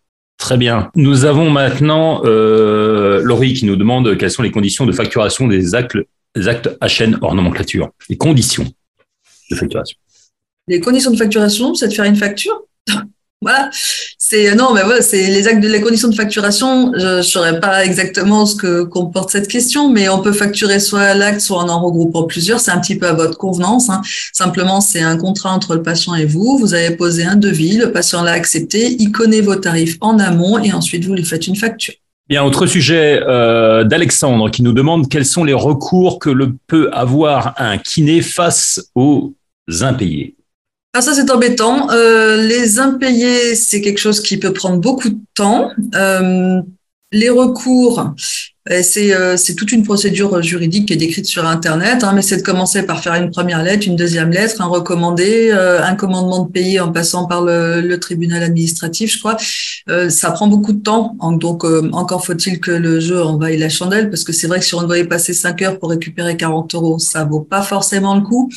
Très bien. Nous avons maintenant euh, Laurie qui nous demande quelles sont les conditions de facturation des actes, des actes HN hors nomenclature. Les conditions de facturation. Les conditions de facturation, c'est de faire une facture? C'est non, mais voilà, c'est les actes les conditions de facturation. Je ne saurais pas exactement ce que comporte cette question, mais on peut facturer soit l'acte, soit en en regroupant plusieurs. C'est un petit peu à votre convenance. Hein. Simplement, c'est un contrat entre le patient et vous. Vous avez posé un devis, le patient l'a accepté, il connaît vos tarifs en amont et ensuite vous lui faites une facture. Bien, autre sujet euh, d'Alexandre qui nous demande quels sont les recours que le peut avoir un kiné face aux impayés. Ah ça c'est embêtant. Euh, les impayés, c'est quelque chose qui peut prendre beaucoup de temps. Euh, les recours, euh, c'est toute une procédure juridique qui est décrite sur Internet, hein, mais c'est de commencer par faire une première lettre, une deuxième lettre, un recommandé, un commandement de payer en passant par le, tribunal administratif, je crois. ça prend beaucoup de temps, donc encore faut-il que le jeu envahisse la chandelle, parce que c'est vrai que si on y passer 5 heures pour récupérer 40 euros, ça vaut pas forcément le coup.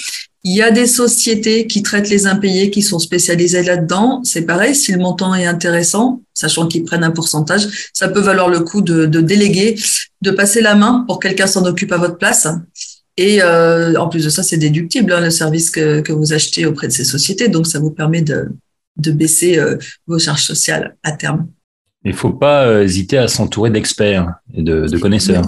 Il y a des sociétés qui traitent les impayés, qui sont spécialisées là-dedans. C'est pareil, si le montant est intéressant, sachant qu'ils prennent un pourcentage, ça peut valoir le coup de, déléguer, de passer la main pour que quelqu'un s'en occupe à votre place. Et euh, en plus de ça, c'est déductible, hein, le service que, vous achetez auprès de ces sociétés. Donc, ça vous permet de, baisser euh, vos charges sociales à terme. Il ne faut pas euh, hésiter à s'entourer d'experts et de, connaisseurs.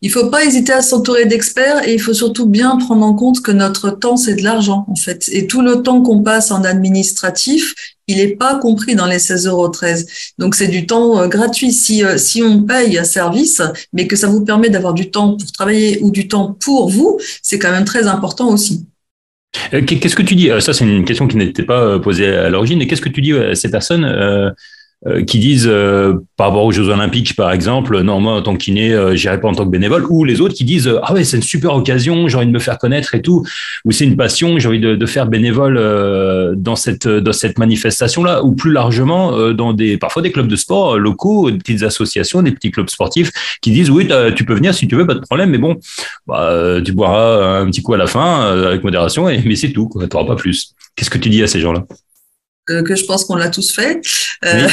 Il ne faut, pas hésiter à s'entourer d'experts et il faut surtout bien prendre en compte que notre temps, c'est de l'argent, en fait. Et tout le temps qu'on passe en administratif, il n'est pas compris dans les 16,13 euros. Donc, c'est du temps euh, gratuit. Si, euh, si on paye un service, mais que ça vous permet d'avoir du temps pour travailler ou du temps pour vous, c'est quand même très important aussi. Qu'est-ce que tu dis? Ça, c'est une question qui n'était pas posée à l'origine. Et qu'est-ce que tu dis à ces personnes qui disent euh, par rapport aux Jeux Olympiques par exemple, non moi en tant que kiné, euh, j'irai pas en tant que bénévole, ou les autres qui disent ah ouais c'est une super occasion, j'ai envie de me faire connaître et tout, ou c'est une passion, j'ai envie de, de, faire bénévole dans cette dans cette manifestation là, ou plus largement dans des parfois des clubs de sport locaux, des petites associations, des petits clubs sportifs qui disent oui tu peux venir si tu veux, pas de problème, mais bon bah, tu boiras un petit coup à la fin avec modération, mais c'est tout, tu n'auras pas plus. Qu'est-ce que tu dis à ces gens-là? Que, je pense qu'on l'a tous fait. Euh,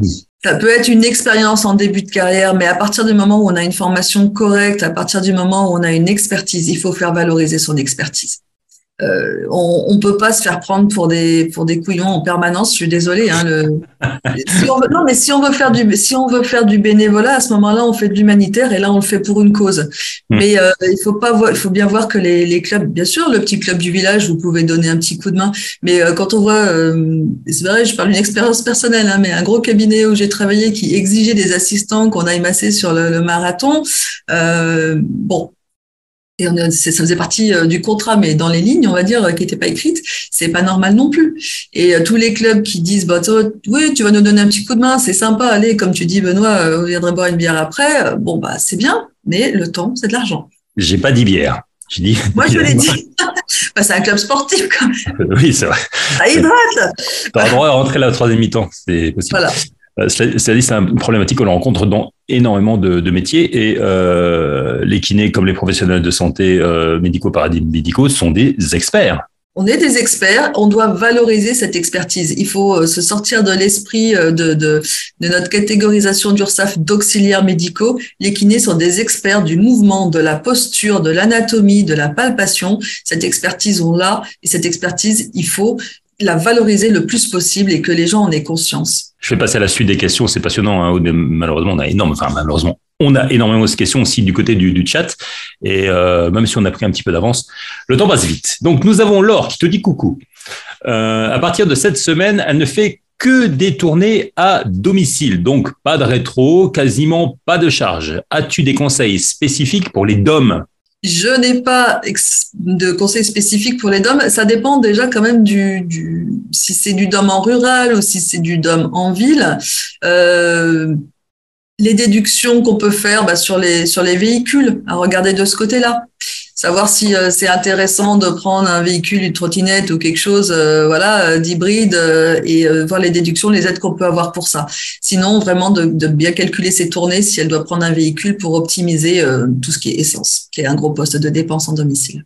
ça peut être une expérience en début de carrière, mais à partir du moment où on a une formation correcte, à partir du moment où on a une expertise, il faut faire valoriser son expertise. Euh, on, on peut pas se faire prendre pour des pour des couillons en permanence. Je suis désolée. Hein, le, non, mais si on veut faire du si on veut faire du bénévolat, à ce moment-là, on fait de l'humanitaire et là, on le fait pour une cause. Hmm. Mais euh, il faut pas il faut bien voir que les, les clubs, bien sûr, le petit club du village, vous pouvez donner un petit coup de main. Mais euh, quand on voit, euh, c'est vrai, je parle d'une expérience personnelle, hein, mais un gros cabinet où j'ai travaillé qui exigeait des assistants qu'on aille masser sur le, le marathon. bon, et on, ça faisait partie euh, du contrat, mais dans les lignes, on va dire, euh, qui n'étaient pas écrites, c'est pas normal non plus. Et euh, tous les clubs qui disent, bah, oui, tu vas nous donner un petit coup de main, c'est sympa, allez, comme tu dis, Benoît, on viendrait boire une bière après. Bon, bah, c'est bien, mais le temps, c'est de l'argent. J'ai pas dit bière. J'ai dit. Moi, je l'ai dit. bah, c'est un club sportif, quand même. Oui, c'est vrai. Ça hydrate. Tu as le droit à rentrer la troisième mi-temps, c'est possible. Voilà. C'est-à-dire c'est une problématique qu'on rencontre dans énormément de, métiers et euh, les kinés comme les professionnels de santé euh, médicaux, sont des experts. On est des experts, on doit valoriser cette expertise. Il faut euh, se sortir de l'esprit euh, de, de, notre catégorisation d'URSAF d'auxiliaires médicaux. Les kinés sont des experts du mouvement, de la posture, de l'anatomie, de la palpation. Cette expertise, on l'a et cette expertise, il faut la valoriser le plus possible et que les gens en aient conscience. Je vais passer à la suite des questions, c'est passionnant. Hein. Malheureusement, on a enfin malheureusement, on a énormément de questions aussi du côté du, du chat. Et euh, même si on a pris un petit peu d'avance, le temps passe vite. Donc nous avons Laure qui te dit coucou. Euh, à partir de cette semaine, elle ne fait que des tournées à domicile, donc pas de rétro, quasiment pas de charge. As-tu des conseils spécifiques pour les DOM? Je n'ai pas de conseils spécifiques pour les DOM. Ça dépend déjà quand même du, si c'est du DOM en rural ou si c'est du DOM en ville. Euh, les déductions qu'on peut faire bah, sur les sur les véhicules, à regarder de ce côté-là. Savoir si c'est intéressant de prendre un véhicule, une trottinette ou quelque chose, voilà, d'hybride et voir les déductions, les aides qu'on peut avoir pour ça. Sinon, vraiment de, de, bien calculer ses tournées si elle doit prendre un véhicule pour optimiser tout ce qui est essence, qui est un gros poste de dépense en domicile.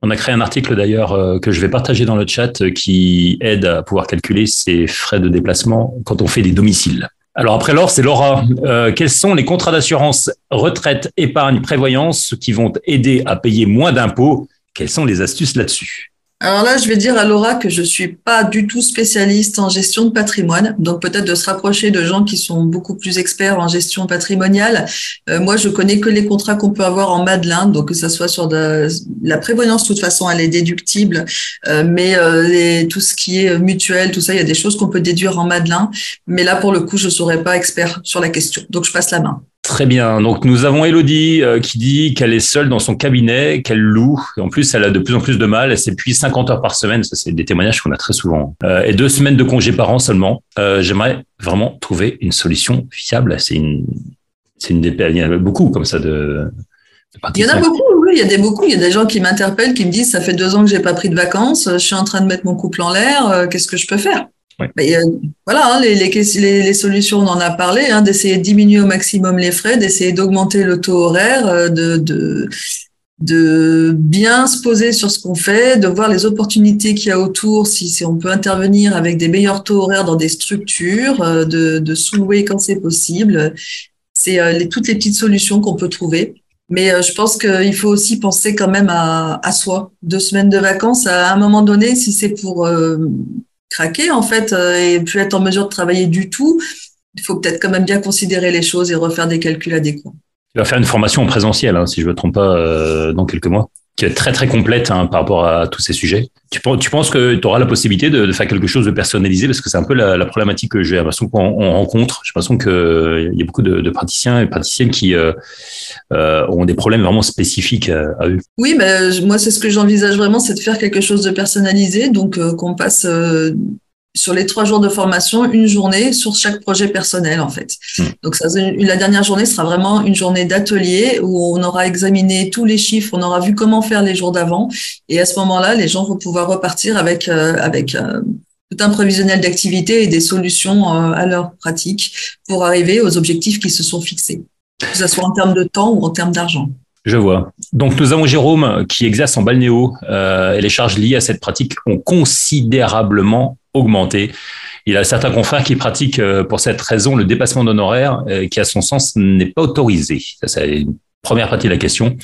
On a créé un article d'ailleurs euh, que je vais partager dans le chat euh, qui aide à pouvoir calculer ses frais de déplacement quand on fait des domiciles. Alors après l'or, c'est Laura. Euh, quels sont les contrats d'assurance retraite, épargne, prévoyance qui vont aider à payer moins d'impôts? Quelles sont les astuces là-dessus? Alors là, je vais dire à Laura que je suis pas du tout spécialiste en gestion de patrimoine, donc peut-être de se rapprocher de gens qui sont beaucoup plus experts en gestion patrimoniale. Euh, moi, je connais que les contrats qu'on peut avoir en Madelin, donc que ça soit sur de, la prévoyance, de toute façon, elle est déductible, euh, mais euh, les, tout ce qui est mutuel, tout ça, il y a des choses qu'on peut déduire en Madelin, mais là, pour le coup, je ne serais pas expert sur la question, donc je passe la main. Très bien. Donc nous avons Elodie euh, qui dit qu'elle est seule dans son cabinet, qu'elle loue. Et en plus, elle a de plus en plus de mal. Elle s'épuise 50 heures par semaine. Ça, c'est des témoignages qu'on a très souvent. Euh, et deux semaines de congés par an seulement. Euh, j'aimerais vraiment trouver une solution fiable. C'est une, c'est une il y en a beaucoup comme ça de. il y en a beaucoup, oui, il y a des beaucoup. Il y a des gens qui m'interpellent, qui me disent ça fait deux ans que j'ai pas pris de vacances, je suis en train de mettre mon couple en l'air, qu'est-ce que je peux faire? Euh, voilà, hein, les, les, les, solutions, on en a parlé, hein, d'essayer de diminuer au maximum les frais, d'essayer d'augmenter le taux horaire, euh, de, de, de bien se poser sur ce qu'on fait, de voir les opportunités qu'il y a autour, si, si on peut intervenir avec des meilleurs taux horaires dans des structures, euh, de, de sous-louer quand c'est possible. C'est les, toutes les petites solutions qu'on peut trouver. Mais je pense qu'il faut aussi penser quand même à, à, soi. Deux semaines de vacances, à un moment donné, si c'est pour craquer en fait euh, et plus être en mesure de travailler du tout, il faut peut-être quand même bien considérer les choses et refaire des calculs adéquats. Tu vas faire une formation en présentiel, hein, si je ne me trompe pas, euh, dans quelques mois qui est très très complète hein, par rapport à tous ces sujets. Tu, penses que tu auras la possibilité de, faire quelque chose de personnalisé? Parce que c'est un peu la, problématique que j'ai l'impression qu'on rencontre. J'ai l'impression qu'il y a beaucoup de, praticiens et praticiennes qui euh, euh, ont des problèmes vraiment spécifiques à, eux. Oui, mais moi c'est ce que j'envisage vraiment, c'est de faire quelque chose de personnalisé, donc euh, qu'on passe sur les trois jours de formation, une journée sur chaque projet personnel, en fait. Hmm. Donc, ça, la dernière journée sera vraiment une journée d'atelier où on aura examiné tous les chiffres, on aura vu comment faire les jours d'avant. Et à ce moment-là, les gens vont pouvoir repartir avec, euh, avec euh, tout un prévisionnel d'activité et des solutions euh, à leur pratique pour arriver aux objectifs qui se sont fixés, que ce soit en termes de temps ou en termes d'argent. Je vois. Donc nous avons Jérôme qui exerce en balnéo euh, et les charges liées à cette pratique ont considérablement augmenté. Il a certains confrères qui pratiquent euh, pour cette raison le dépassement d'honoraires euh, qui à son sens n'est pas autorisé. Ça, c'est une première partie de la question.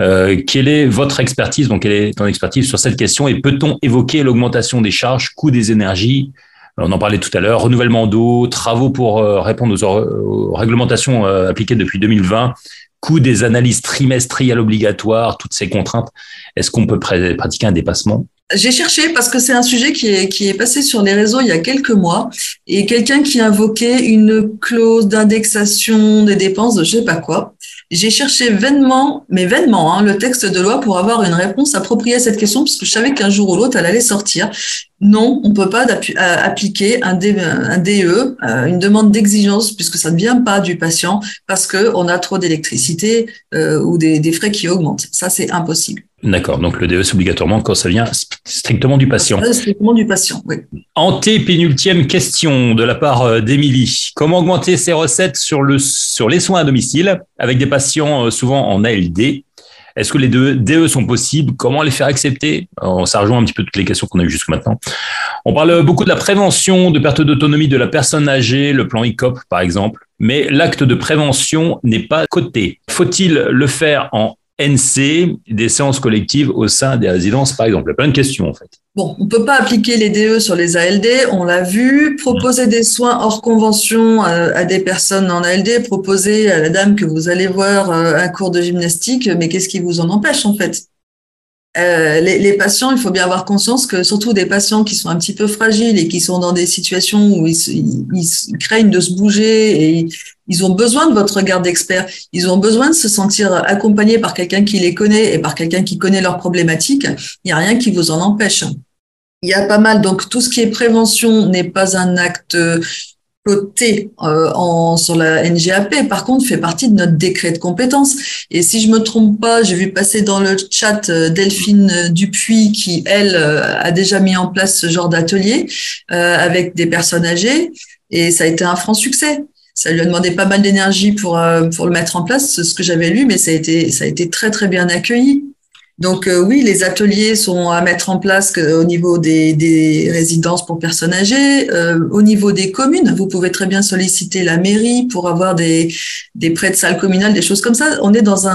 Euh, quelle est votre expertise? Donc quelle est ton expertise sur cette question? Et peut-on évoquer l'augmentation des charges, coût des énergies? On en parlait tout à l'heure, renouvellement d'eau, travaux pour répondre aux, réglementations appliquées depuis 2020, coût des analyses trimestrielles obligatoires, toutes ces contraintes, est-ce qu'on peut pratiquer un dépassement? J'ai cherché parce que c'est un sujet qui est, passé sur les réseaux il y a quelques mois et quelqu'un qui invoquait une clause d'indexation des dépenses de je sais pas quoi. J'ai cherché vainement, mais vainement, hein, le texte de loi pour avoir une réponse appropriée à cette question parce que je savais qu'un jour ou l'autre elle allait sortir. Non, on peut pas euh, appliquer un, DE, euh, une demande d'exigence, puisque ça ne vient pas du patient, parce que on a trop d'électricité euh, ou des, frais qui augmentent. Ça, c'est impossible. D'accord. Donc le DE, c'est obligatoirement quand ça vient strictement du patient. Strictement du patient, oui. Antépénultième question de la part d'Émilie. Comment augmenter ses recettes sur, le, sur les soins à domicile avec des patients souvent en ALD est-ce que les deux DE sont possibles? Comment les faire accepter? Ça rejoint un petit peu toutes les questions qu'on a eues jusqu'à maintenant. On parle beaucoup de la prévention de perte d'autonomie de la personne âgée, le plan ICOP par exemple, mais l'acte de prévention n'est pas coté. Faut-il le faire en NC, des séances collectives au sein des résidences, par exemple. Il y a plein de questions, en fait. Bon, on ne peut pas appliquer les DE sur les ALD, on l'a vu. Proposer des soins hors convention euh, à, des personnes en ALD, proposer à la dame que vous allez voir euh, un cours de gymnastique, mais qu'est-ce qui vous en empêche, en fait? Euh, les, les, patients, il faut bien avoir conscience que surtout des patients qui sont un petit peu fragiles et qui sont dans des situations où ils, ils, craignent de se bouger et ils ont besoin de votre regard d'expert. Ils ont besoin de se sentir accompagnés par quelqu'un qui les connaît et par quelqu'un qui connaît leurs problématiques. Il n'y a rien qui vous en empêche. Il y a pas mal. Donc, tout ce qui est prévention n'est pas un acte côté euh, sur la NGAP, par contre, fait partie de notre décret de compétences. Et si je me trompe pas, j'ai vu passer dans le chat euh, Delphine Dupuis qui, elle, euh, a déjà mis en place ce genre d'atelier avec des personnes âgées. Et ça a été un franc succès. Ça lui a demandé pas mal d'énergie pour, pour le mettre en place, ce que j'avais lu, mais ça a été, ça a été très, très bien accueilli. Donc euh, oui, les ateliers sont à mettre en place au niveau des, résidences pour personnes âgées, euh, au niveau des communes. Vous pouvez très bien solliciter la mairie pour avoir des, prêts de salles communales, des choses comme ça. On est dans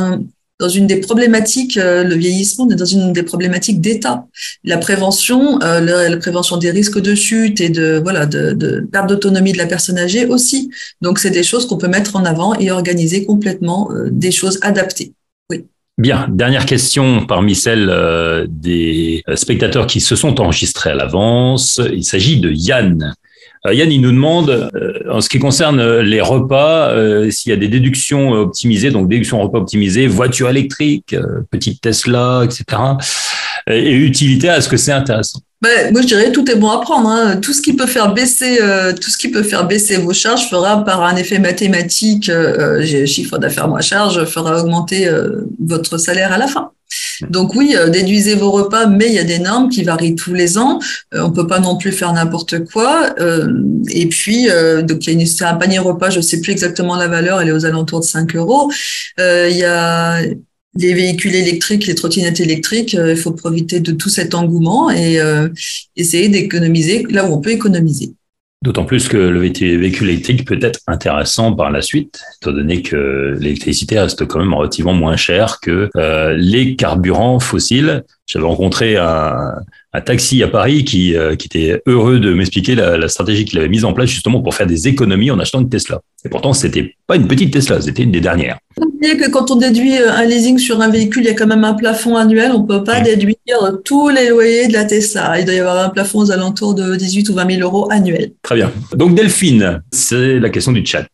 une des problématiques, euh, le vieillissement, on est dans une des problématiques d'État. La prévention, la, prévention des risques de chute et de voilà de, de perte d'autonomie de la personne âgée aussi. Donc c'est des choses qu'on peut mettre en avant et organiser complètement des choses adaptées. Bien, dernière question parmi celles euh, des euh, spectateurs qui se sont enregistrés à l'avance. Il s'agit de Yann. Euh, Yann, il nous demande, en ce qui concerne les repas, s'il y a des déductions optimisées, donc déduction repas optimisées, voiture électrique, petite Tesla, etc. Et utilité, est-ce que c'est intéressant ben, moi, je dirais tout est bon à prendre. Hein. Tout ce qui peut faire baisser, euh, tout ce qui peut faire baisser vos charges fera par un effet mathématique, euh, euh chiffre d'affaires moins charge, fera augmenter euh, votre salaire à la fin. Donc oui, déduisez vos repas, mais il y a des normes qui varient tous les ans. on peut pas non plus faire n'importe quoi. et puis, donc il y a un panier repas, je sais plus exactement la valeur, elle est aux alentours de 5 euros. Il y a les véhicules électriques, les trottinettes électriques, euh, il faut profiter de tout cet engouement et euh, essayer d'économiser là où on peut économiser. D'autant plus que le véhicule électrique peut être intéressant par la suite, étant donné que l'électricité reste quand même relativement moins chère que euh, les carburants fossiles. J'avais rencontré un, taxi à Paris qui, était heureux de m'expliquer la, stratégie qu'il avait mise en place justement pour faire des économies en achetant une Tesla. Et pourtant, c'était pas une petite Tesla, c'était une des dernières. Oubliez que quand on déduit euh, un leasing sur un véhicule, il y a quand même un plafond annuel. On peut pas déduire tous les loyers de la Tesla. Il doit y avoir un plafond aux alentours de 18 ou 20 000 euros annuels. Très bien. Donc Delphine, c'est la question du chat.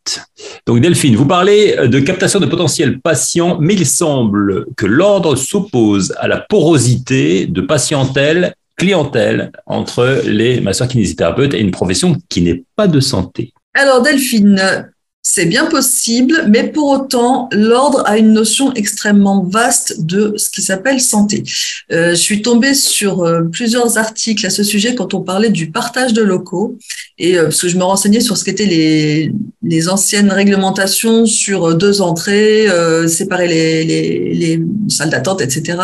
Donc Delphine, vous parlez de captation de potentiels patients, mais il semble que l'ordre s'oppose à la porosité de patientèle clientèle entre les masseurs kinésithérapeutes et une profession qui n'est pas de santé Alors Delphine, c'est bien possible, mais pour autant, l'ordre a une notion extrêmement vaste de ce qui s'appelle santé. Euh, je suis tombée sur euh, plusieurs articles à ce sujet quand on parlait du partage de locaux, et euh, je me renseignais sur ce qu'étaient les, les anciennes réglementations sur deux entrées, séparer les, les salles d'attente, etc.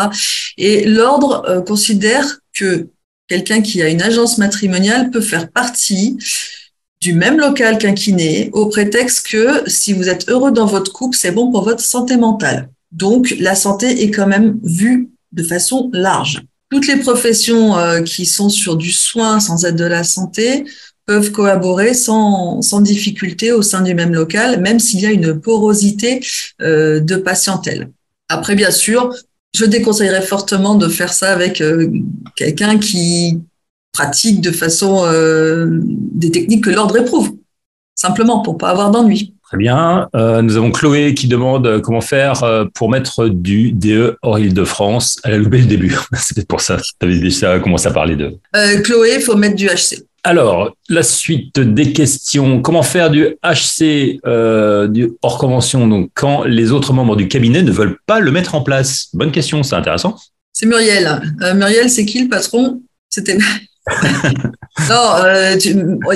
Et l'ordre considère que quelqu'un qui a une agence matrimoniale peut faire partie du même local qu'un kiné au prétexte que si vous êtes heureux dans votre couple, c'est bon pour votre santé mentale. Donc, la santé est quand même vue de façon large. Toutes les professions euh, qui sont sur du soin sans aide de la santé peuvent collaborer sans, sans difficulté au sein du même local, même s'il y a une porosité euh, de patientèle. Après, bien sûr, je déconseillerais fortement de faire ça avec euh, quelqu'un qui pratique de façon euh, des techniques que l'ordre éprouve, simplement pour pas avoir d'ennui. Très bien. Euh, nous avons Chloé qui demande comment faire pour mettre du DE hors Île-de-France. Elle a loupé le début. C'est peut-être pour ça. Tu avais déjà commencé à parler de. Chloé, il faut mettre du HC. Alors, la suite des questions. Comment faire du HC, euh, du hors convention, donc quand les autres membres du cabinet ne veulent pas le mettre en place? Bonne question, c'est intéressant. C'est Muriel. Euh, Muriel, c'est qui le patron? C'était. Non, euh,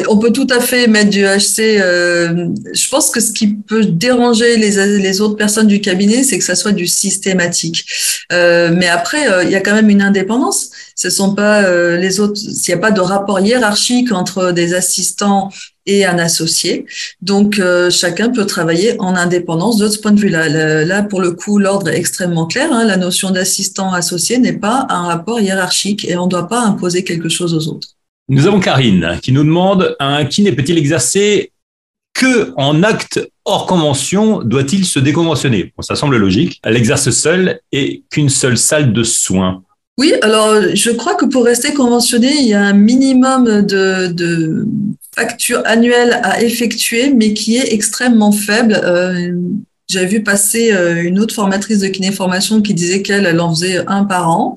on peut tout à fait mettre du HC. je pense que ce qui peut déranger les, les autres personnes du cabinet, c'est que ça soit du systématique. mais après, il y a quand même une indépendance ce sont pas euh, les autres, s'il n'y a pas de rapport hiérarchique entre des assistants et un associé. Donc, euh, chacun peut travailler en indépendance de ce point de vue-là. Là, pour le coup, l'ordre est extrêmement clair. Hein. La notion d'assistant associé n'est pas un rapport hiérarchique et on ne doit pas imposer quelque chose aux autres. Nous avons Karine qui nous demande un kiné peut-il exercer que en acte hors convention doit-il se déconventionner? Ça semble logique. Elle exerce seule et qu'une seule salle de soins. Oui, alors je crois que pour rester conventionné, il y a un minimum de, de factures annuelles à effectuer, mais qui est extrêmement faible. Euh, J'avais vu passer euh, une autre formatrice de kiné-formation qui disait qu'elle elle en faisait un par an.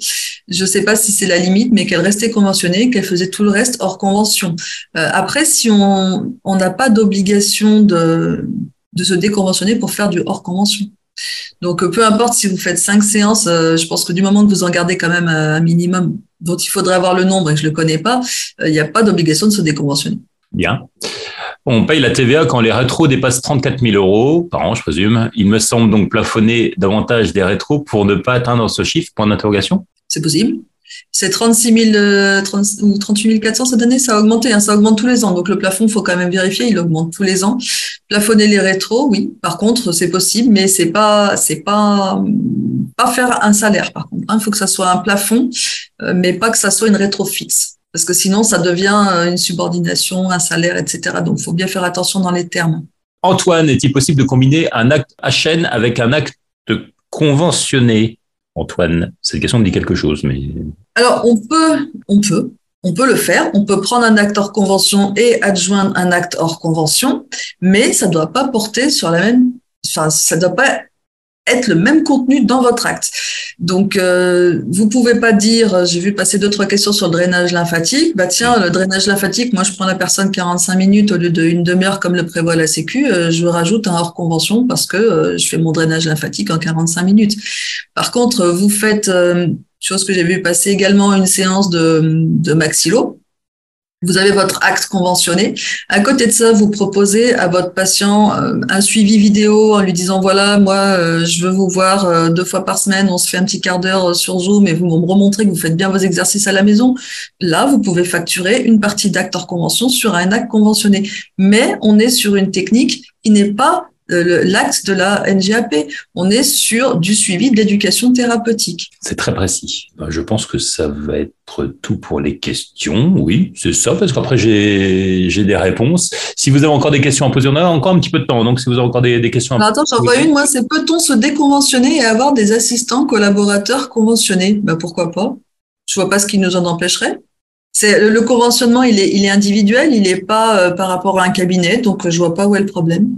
Je ne sais pas si c'est la limite, mais qu'elle restait conventionnée, qu'elle faisait tout le reste hors convention. Euh, après, si on n'a pas d'obligation de, de se déconventionner pour faire du hors convention. Donc, peu importe si vous faites cinq séances, je pense que du moment que vous en gardez quand même un minimum dont il faudrait avoir le nombre et que je le connais pas, il n'y a pas d'obligation de se déconventionner. Bien. On paye la TVA quand les rétros dépassent 34 000 euros par an, je présume. Il me semble donc plafonner davantage des rétros pour ne pas atteindre ce chiffre, point d'interrogation C'est possible. C'est 36 000 ou 38 400 cette année, ça a augmenté, hein, ça augmente tous les ans. Donc le plafond, faut quand même vérifier, il augmente tous les ans. Plafonner les rétros, oui. Par contre, c'est possible, mais c'est pas, c'est pas, pas faire un salaire. Par contre, il faut que ça soit un plafond, euh, mais pas que ça soit une rétro fixe parce que sinon ça devient euh, une subordination, un salaire, etc. Donc il faut bien faire attention dans les termes. Antoine, est-il possible de combiner un acte à chaîne avec un acte conventionné? Antoine, cette question me dit quelque chose, mais. Alors on peut, on peut, on peut le faire. On peut prendre un acte hors convention et adjoindre un acte hors convention, mais ça ne doit pas porter sur la même. Enfin, ça ne doit pas être le même contenu dans votre acte. Donc, euh, vous pouvez pas dire, j'ai vu passer deux, trois questions sur le drainage lymphatique. Bah tiens, le drainage lymphatique, moi je prends la personne 45 minutes au lieu d'une demi-heure comme le prévoit la Sécu, euh, je rajoute un hors convention parce que euh, je fais mon drainage lymphatique en 45 minutes. Par contre, vous faites, euh, chose que j'ai vu passer également, une séance de, de maxillo vous avez votre acte conventionné. À côté de ça, vous proposez à votre patient euh, un suivi vidéo en lui disant voilà, moi, euh, je veux vous voir euh, deux fois par semaine. On se fait un petit quart d'heure sur Zoom et vous me remontrez que vous faites bien vos exercices à la maison. Là, vous pouvez facturer une partie d'acte hors convention sur un acte conventionné. Mais on est sur une technique qui n'est pas l'acte de la NGAP. On est sur du suivi de l'éducation thérapeutique. C'est très précis. Ben, je pense que ça va être tout pour les questions. Oui, c'est ça, parce qu'après, j'ai des réponses. Si vous avez encore des questions à poser, on a encore un petit peu de temps. Donc, si vous avez encore des, questions à poser. Attends, j'en vois une. Moi, c'est peut-on se déconventionner et avoir des assistants collaborateurs conventionnés? Ben, Pourquoi pas? Je vois pas ce qui nous en empêcherait. C'est le conventionnement, il est, il est individuel, il n'est pas euh, par rapport à un cabinet, donc je vois pas où est le problème.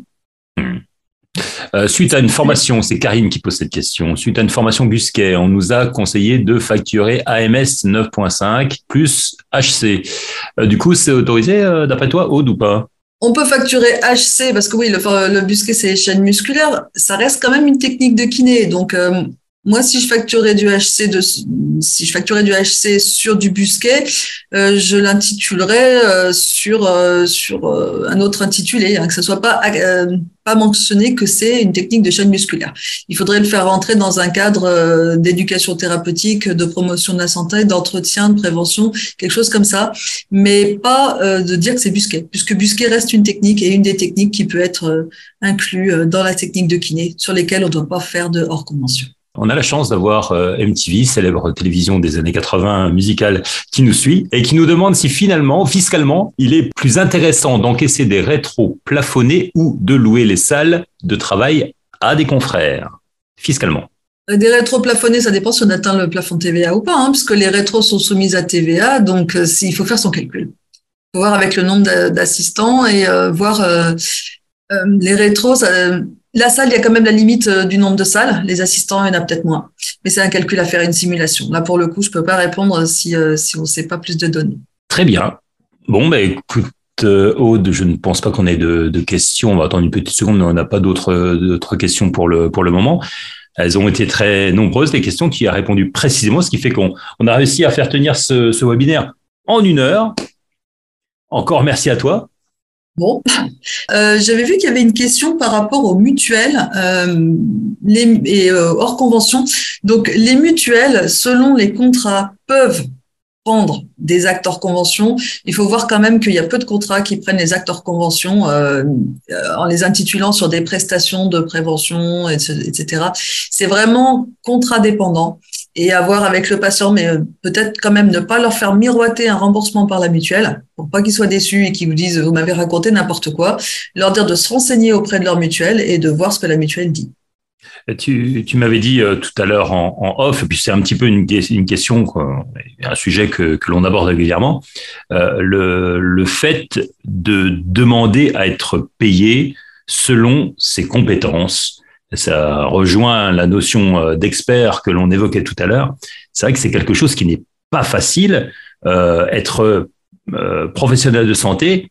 Euh, suite à une formation, c'est Karine qui pose cette question, suite à une formation Busquet, on nous a conseillé de facturer AMS 9.5 plus HC. Euh, du coup, c'est autorisé euh, d'après toi, Aude, ou pas? On peut facturer HC parce que oui, le, le busquet, c'est les chaînes musculaires. Ça reste quand même une technique de kiné. Donc, moi, si je facturais du HC de, si je facturais du HC sur du busquet, euh, je l'intitulerais euh, sur euh, sur un autre intitulé, hein, que ce soit pas pas mentionné que c'est une technique de chaîne musculaire. Il faudrait le faire rentrer dans un cadre d'éducation thérapeutique, de promotion de la santé, d'entretien, de prévention, quelque chose comme ça, mais pas de dire que c'est busquet, puisque busquet reste une technique et une des techniques qui peut être inclue dans la technique de kiné, sur lesquelles on ne doit pas faire de hors convention. On a la chance d'avoir euh, MTV, célèbre télévision des années 80 musicale, qui nous suit et qui nous demande si finalement, fiscalement, il est plus intéressant d'encaisser des rétros plafonnés ou de louer les salles de travail à des confrères, fiscalement. Euh, des rétros plafonnés, ça dépend si on atteint le plafond TVA ou pas, hein, puisque les rétros sont soumises à TVA, donc euh, il faut faire son calcul. Il faut voir avec le nombre d'assistants et voir les rétros. La salle, il y a quand même la limite euh, du nombre de salles. Les assistants, il y en a peut-être moins. Mais c'est un calcul à faire, une simulation. Là, pour le coup, je peux pas répondre si, euh, on ne sait pas plus de données. Très bien. Bon, ben, écoute, euh, Aude, je ne pense pas qu'on ait de, questions. On va attendre une petite seconde, mais on n'a pas d'autres questions pour le, moment. Elles ont été très nombreuses, les questions qui a répondu précisément, ce qui fait qu'on on a réussi à faire tenir ce webinaire en une heure. Encore merci à toi. Bon, euh, j'avais vu qu'il y avait une question par rapport aux mutuelles euh, les, et euh, hors convention. Donc, les mutuelles, selon les contrats, peuvent prendre des actes hors convention. Il faut voir quand même qu'il y a peu de contrats qui prennent les actes hors convention euh, en les intitulant sur des prestations de prévention, etc. C'est vraiment contrat dépendant et avoir avec le patient, mais euh, peut-être quand même ne pas leur faire miroiter un remboursement par la mutuelle, pour pas qu'ils soient déçus et qu'ils vous disent vous m'avez raconté n'importe quoi, leur dire de se renseigner auprès de leur mutuelle et de voir ce que la mutuelle dit. Tu, m'avais dit euh, tout à l'heure en, off, et puis c'est un petit peu une, question, un sujet que, l'on aborde régulièrement, euh, le fait de demander à être payé selon ses compétences ça rejoint la notion d'expert que l'on évoquait tout à l'heure. C'est vrai que c'est quelque chose qui n'est pas facile. être professionnel de santé,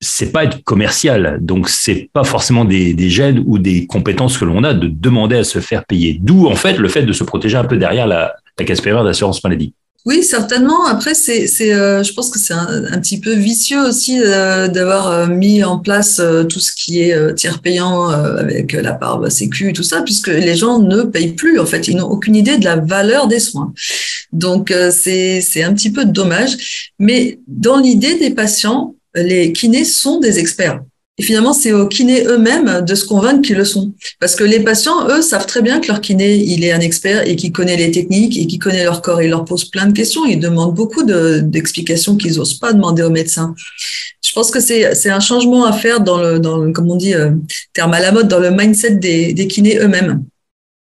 c'est pas être commercial. Donc, c'est pas forcément des, gènes ou des compétences que l'on a de demander à se faire payer. D'où, en fait, le fait de se protéger un peu derrière la, la casse d'assurance maladie. Oui, certainement. Après, c'est, c'est, euh, je pense que c'est un, petit peu vicieux aussi euh, d'avoir euh, mis en place tout ce qui est tiers payant avec la part Sécu et tout ça, puisque les gens ne payent plus. En fait, ils n'ont aucune idée de la valeur des soins. Donc, c'est, c'est un petit peu dommage. Mais dans l'idée des patients, les kinés sont des experts. Et finalement, c'est aux kinés eux-mêmes de se convaincre qu'ils le sont. Parce que les patients, eux, savent très bien que leur kiné, il est un expert et qu'il connaît les techniques et qu'il connaît leur corps. Il leur pose plein de questions. Ils demandent beaucoup d'explications qu'ils n'osent pas demander aux médecins. Je pense que c'est un changement à faire dans le, dans le, comme on dit, euh, terme à la mode, dans le mindset des, des kinés eux-mêmes.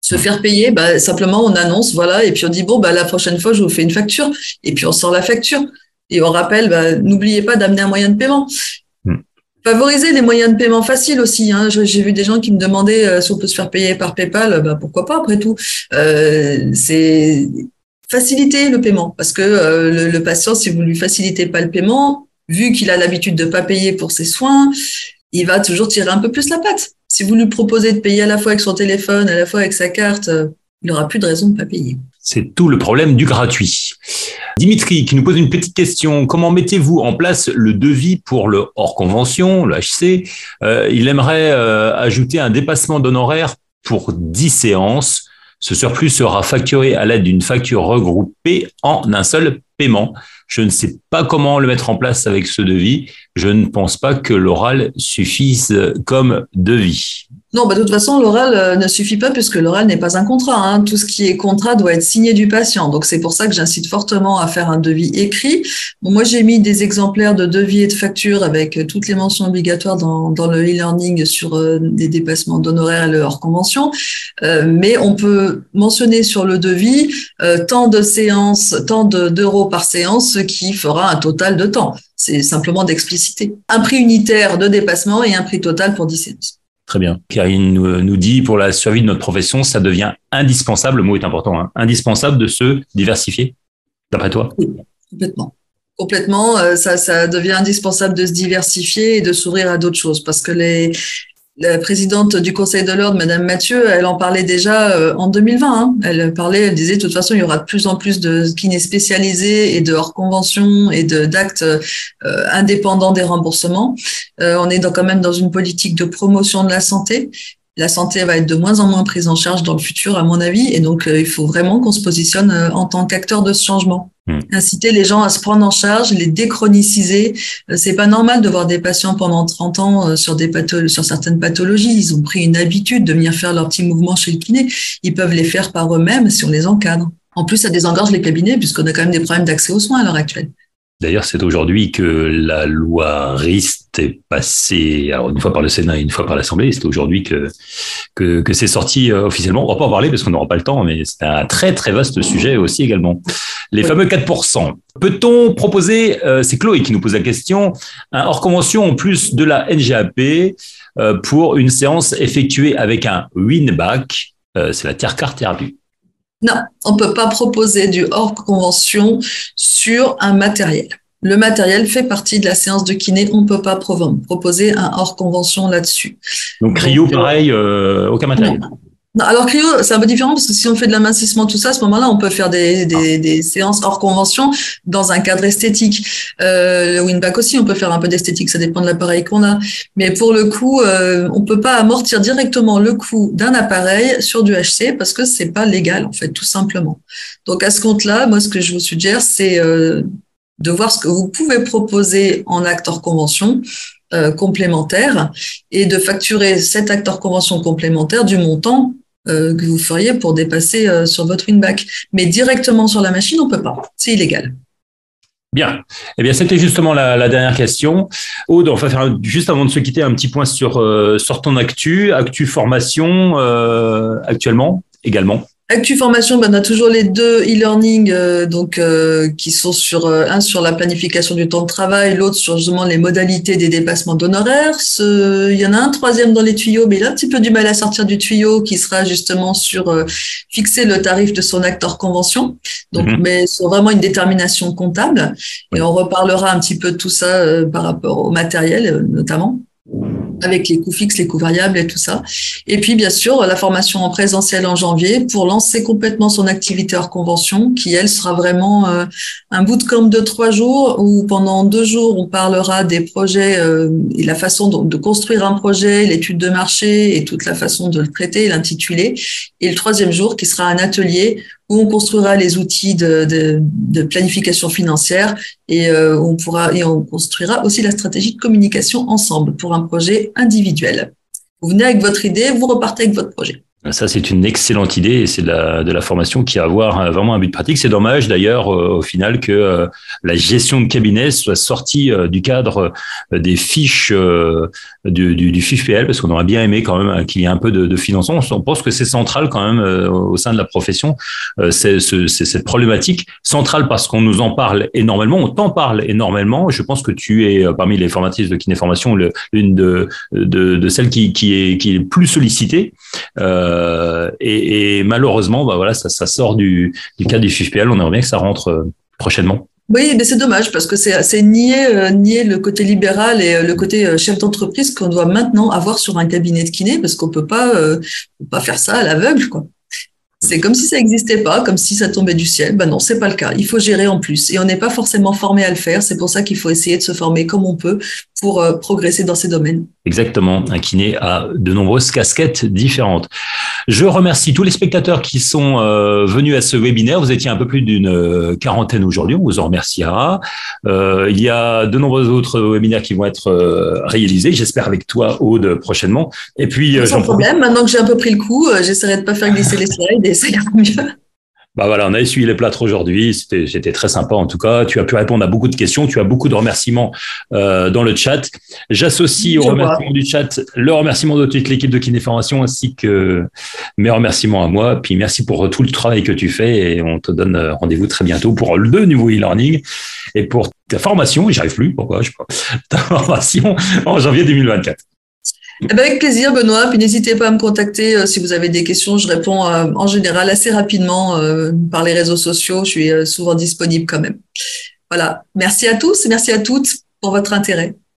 Se faire payer, bah, simplement on annonce, voilà, et puis on dit, bon, bah, la prochaine fois, je vous fais une facture. Et puis on sort la facture. Et on rappelle, bah, n'oubliez pas d'amener un moyen de paiement. Favoriser les moyens de paiement faciles aussi. Hein. J'ai vu des gens qui me demandaient euh, si on peut se faire payer par PayPal. Bah, pourquoi pas après tout euh, C'est faciliter le paiement parce que euh, le, patient, si vous lui facilitez pas le paiement, vu qu'il a l'habitude de pas payer pour ses soins, il va toujours tirer un peu plus la patte. Si vous lui proposez de payer à la fois avec son téléphone, à la fois avec sa carte, il n'aura plus de raison de pas payer. C'est tout le problème du gratuit. Dimitri qui nous pose une petite question. Comment mettez-vous en place le devis pour le hors convention, le HC euh, Il aimerait euh, ajouter un dépassement d'honoraires pour 10 séances. Ce surplus sera facturé à l'aide d'une facture regroupée en un seul paiement. Je ne sais pas comment le mettre en place avec ce devis. Je ne pense pas que l'oral suffise comme devis. Non, bah, de toute façon, l'oral euh, ne suffit pas puisque l'oral n'est pas un contrat. Hein. Tout ce qui est contrat doit être signé du patient. Donc, c'est pour ça que j'incite fortement à faire un devis écrit. moi, j'ai mis des exemplaires de devis et de factures avec euh, toutes les mentions obligatoires dans, le e-learning sur euh, des dépassements d'honoraires et le hors convention. mais on peut mentionner sur le devis tant de séances, tant d'euros par séance, ce qui fera un total de temps. C'est simplement d'expliciter. Un prix unitaire de dépassement et un prix total pour 10 séances. Très bien. Karine nous, dit pour la survie de notre profession, ça devient indispensable, le mot est important, hein, indispensable de se diversifier, d'après toi? Oui, complètement. Complètement, euh, ça, ça devient indispensable de se diversifier et de s'ouvrir à d'autres choses parce que les, la présidente du Conseil de l'ordre, Madame Mathieu, elle en parlait déjà euh, en 2020. Hein. Elle parlait, elle disait de toute façon, il y aura de plus en plus de kinés spécialisés et de hors convention et d'actes euh, indépendants des remboursements. Euh, on est quand même dans une politique de promotion de la santé la santé va être de moins en moins prise en charge dans le futur, à mon avis. Et donc, euh, il faut vraiment qu'on se positionne euh, en tant qu'acteur de ce changement. Hmm. Inciter les gens à se prendre en charge, les déchroniciser. Euh, c'est pas normal de voir des patients pendant 30 ans sur des sur certaines pathologies. Ils ont pris une habitude de venir faire leurs petits mouvements chez le kiné. Ils peuvent les faire par eux-mêmes si on les encadre. En plus, ça désengorge les cabinets puisqu'on a quand même des problèmes d'accès aux soins à l'heure actuelle. D'ailleurs, c'est aujourd'hui que la loi RIST est passée, alors une fois par le Sénat et une fois par l'Assemblée. C'est aujourd'hui que, que, que c'est sorti euh, officiellement. On va pas en parler parce qu'on n'aura pas le temps, mais c'est un très très vaste sujet aussi également. Les fameux 4%. Peut-on proposer, euh, c'est Chloé qui nous pose la question, un hors convention en plus de la NGAP euh, pour une séance effectuée avec un winback, c'est la tiers carte TRB. Non, on ne peut pas proposer du hors convention sur un matériel. Le matériel fait partie de la séance de kiné. On ne peut pas proposer un hors convention là-dessus. Donc, Cryo, euh, pareil, euh, aucun matériel alors cryo, c'est un peu différent parce que si on fait de l'amincissement, tout ça, à ce moment-là, on peut faire des, des, des, séances hors convention dans un cadre esthétique. Euh, le Winback aussi, on peut faire un peu d'esthétique, ça dépend de l'appareil qu'on a. Mais pour le coup, euh, on peut pas amortir directement le coût d'un appareil sur du HC parce que c'est pas légal, en fait, tout simplement. Donc à ce compte-là, moi, ce que je vous suggère, c'est euh, de voir ce que vous pouvez proposer en acte hors convention. Euh, complémentaire et de facturer cet acte hors convention complémentaire du montant euh, que vous feriez pour dépasser euh, sur votre winback. Mais directement sur la machine, on peut pas. C'est illégal. Bien. Eh bien, c'était justement la, dernière question. Aude, on va faire juste avant de se quitter un petit point sur, sur ton actu, actu formation actuellement également. Actu Formation, ben, on a toujours les deux e-learning euh, donc euh, qui sont sur euh, un sur la planification du temps de travail, l'autre sur justement les modalités des dépassements d'honoraires. Il y en a un troisième dans les tuyaux, mais il a un petit peu du mal à sortir du tuyau, qui sera justement sur fixer le tarif de son acteur convention. Donc, mhm. mais sur vraiment une détermination comptable. Et on reparlera un petit peu de tout ça par rapport au matériel, notamment avec les coûts fixes, les coûts variables et tout ça. Et puis, bien sûr, la formation en présentiel en janvier pour lancer complètement son activité hors convention, qui, elle, sera vraiment euh, un bootcamp de trois jours où pendant deux jours, on parlera des projets euh, et la façon de, construire un projet, l'étude de marché et toute la façon de le traiter, l'intituler. Et le troisième jour, qui sera un atelier où on construira les outils de, planification financière et euh, on pourra et on construira aussi la stratégie de communication ensemble pour un projet individuel. Vous venez avec votre idée, vous repartez avec votre projet. Ça, c'est une excellente idée et c'est de la, de la formation qui a avoir euh, vraiment un but pratique. C'est dommage d'ailleurs euh, au final que euh, la gestion de cabinet soit sortie du cadre des fiches du, du, du fiche PL parce qu'on aurait bien aimé quand même qu'il y ait un peu de, de financement. On pense que c'est central quand même au sein de la profession. C'est cette problématique centrale parce qu'on nous en parle énormément, on t'en parle énormément. Je pense que tu es parmi les formatrices de Kinéformation l'une de, de, de, celles qui, qui, est, qui est plus sollicitée. Euh, et, malheureusement, bah voilà, ça, sort du, cadre du FIFPL. On aimerait bien que ça rentre euh, prochainement. Oui, mais c'est dommage parce que c'est nier, euh, nier le côté libéral et le côté chef d'entreprise qu'on doit maintenant avoir sur un cabinet de kiné parce qu'on peut pas, peut pas faire ça à l'aveugle, quoi. C'est comme si ça n'existait pas, comme si ça tombait du ciel. Ben non, c'est pas le cas. Il faut gérer en plus. Et on n'est pas forcément formé à le faire. C'est pour ça qu'il faut essayer de se former comme on peut pour euh, progresser dans ces domaines. Exactement. Un kiné a de nombreuses casquettes différentes. Je remercie tous les spectateurs qui sont euh, venus à ce webinaire. Vous étiez un peu plus d'une euh, quarantaine aujourd'hui. On vous en remerciera. il y a de nombreux autres webinaires qui vont être réalisés. J'espère avec toi, Aude, prochainement. Et puis, sans problème. Maintenant que j'ai un peu pris le coup, j'essaierai de pas faire glisser les slides et ça ira mieux. Bah voilà, on a essuyé les plâtres aujourd'hui. C'était, très sympa en tout cas. Tu as pu répondre à beaucoup de questions. Tu as beaucoup de remerciements euh, dans le chat. J'associe au remerciement du chat le remerciement de toute l'équipe de Kinéformation ainsi que mes remerciements à moi. Puis merci pour tout le travail que tu fais et on te donne rendez-vous très bientôt pour le nouveau e-learning et pour ta formation. J'y arrive plus. Pourquoi je sais pas. Ta formation en janvier 2024. Eh ben, avec plaisir, Benoît. Puis n'hésitez pas à me contacter euh, si vous avez des questions. Je réponds euh, en général assez rapidement euh, par les réseaux sociaux. Je suis souvent disponible quand même. Voilà. Merci à tous et merci à toutes pour votre intérêt.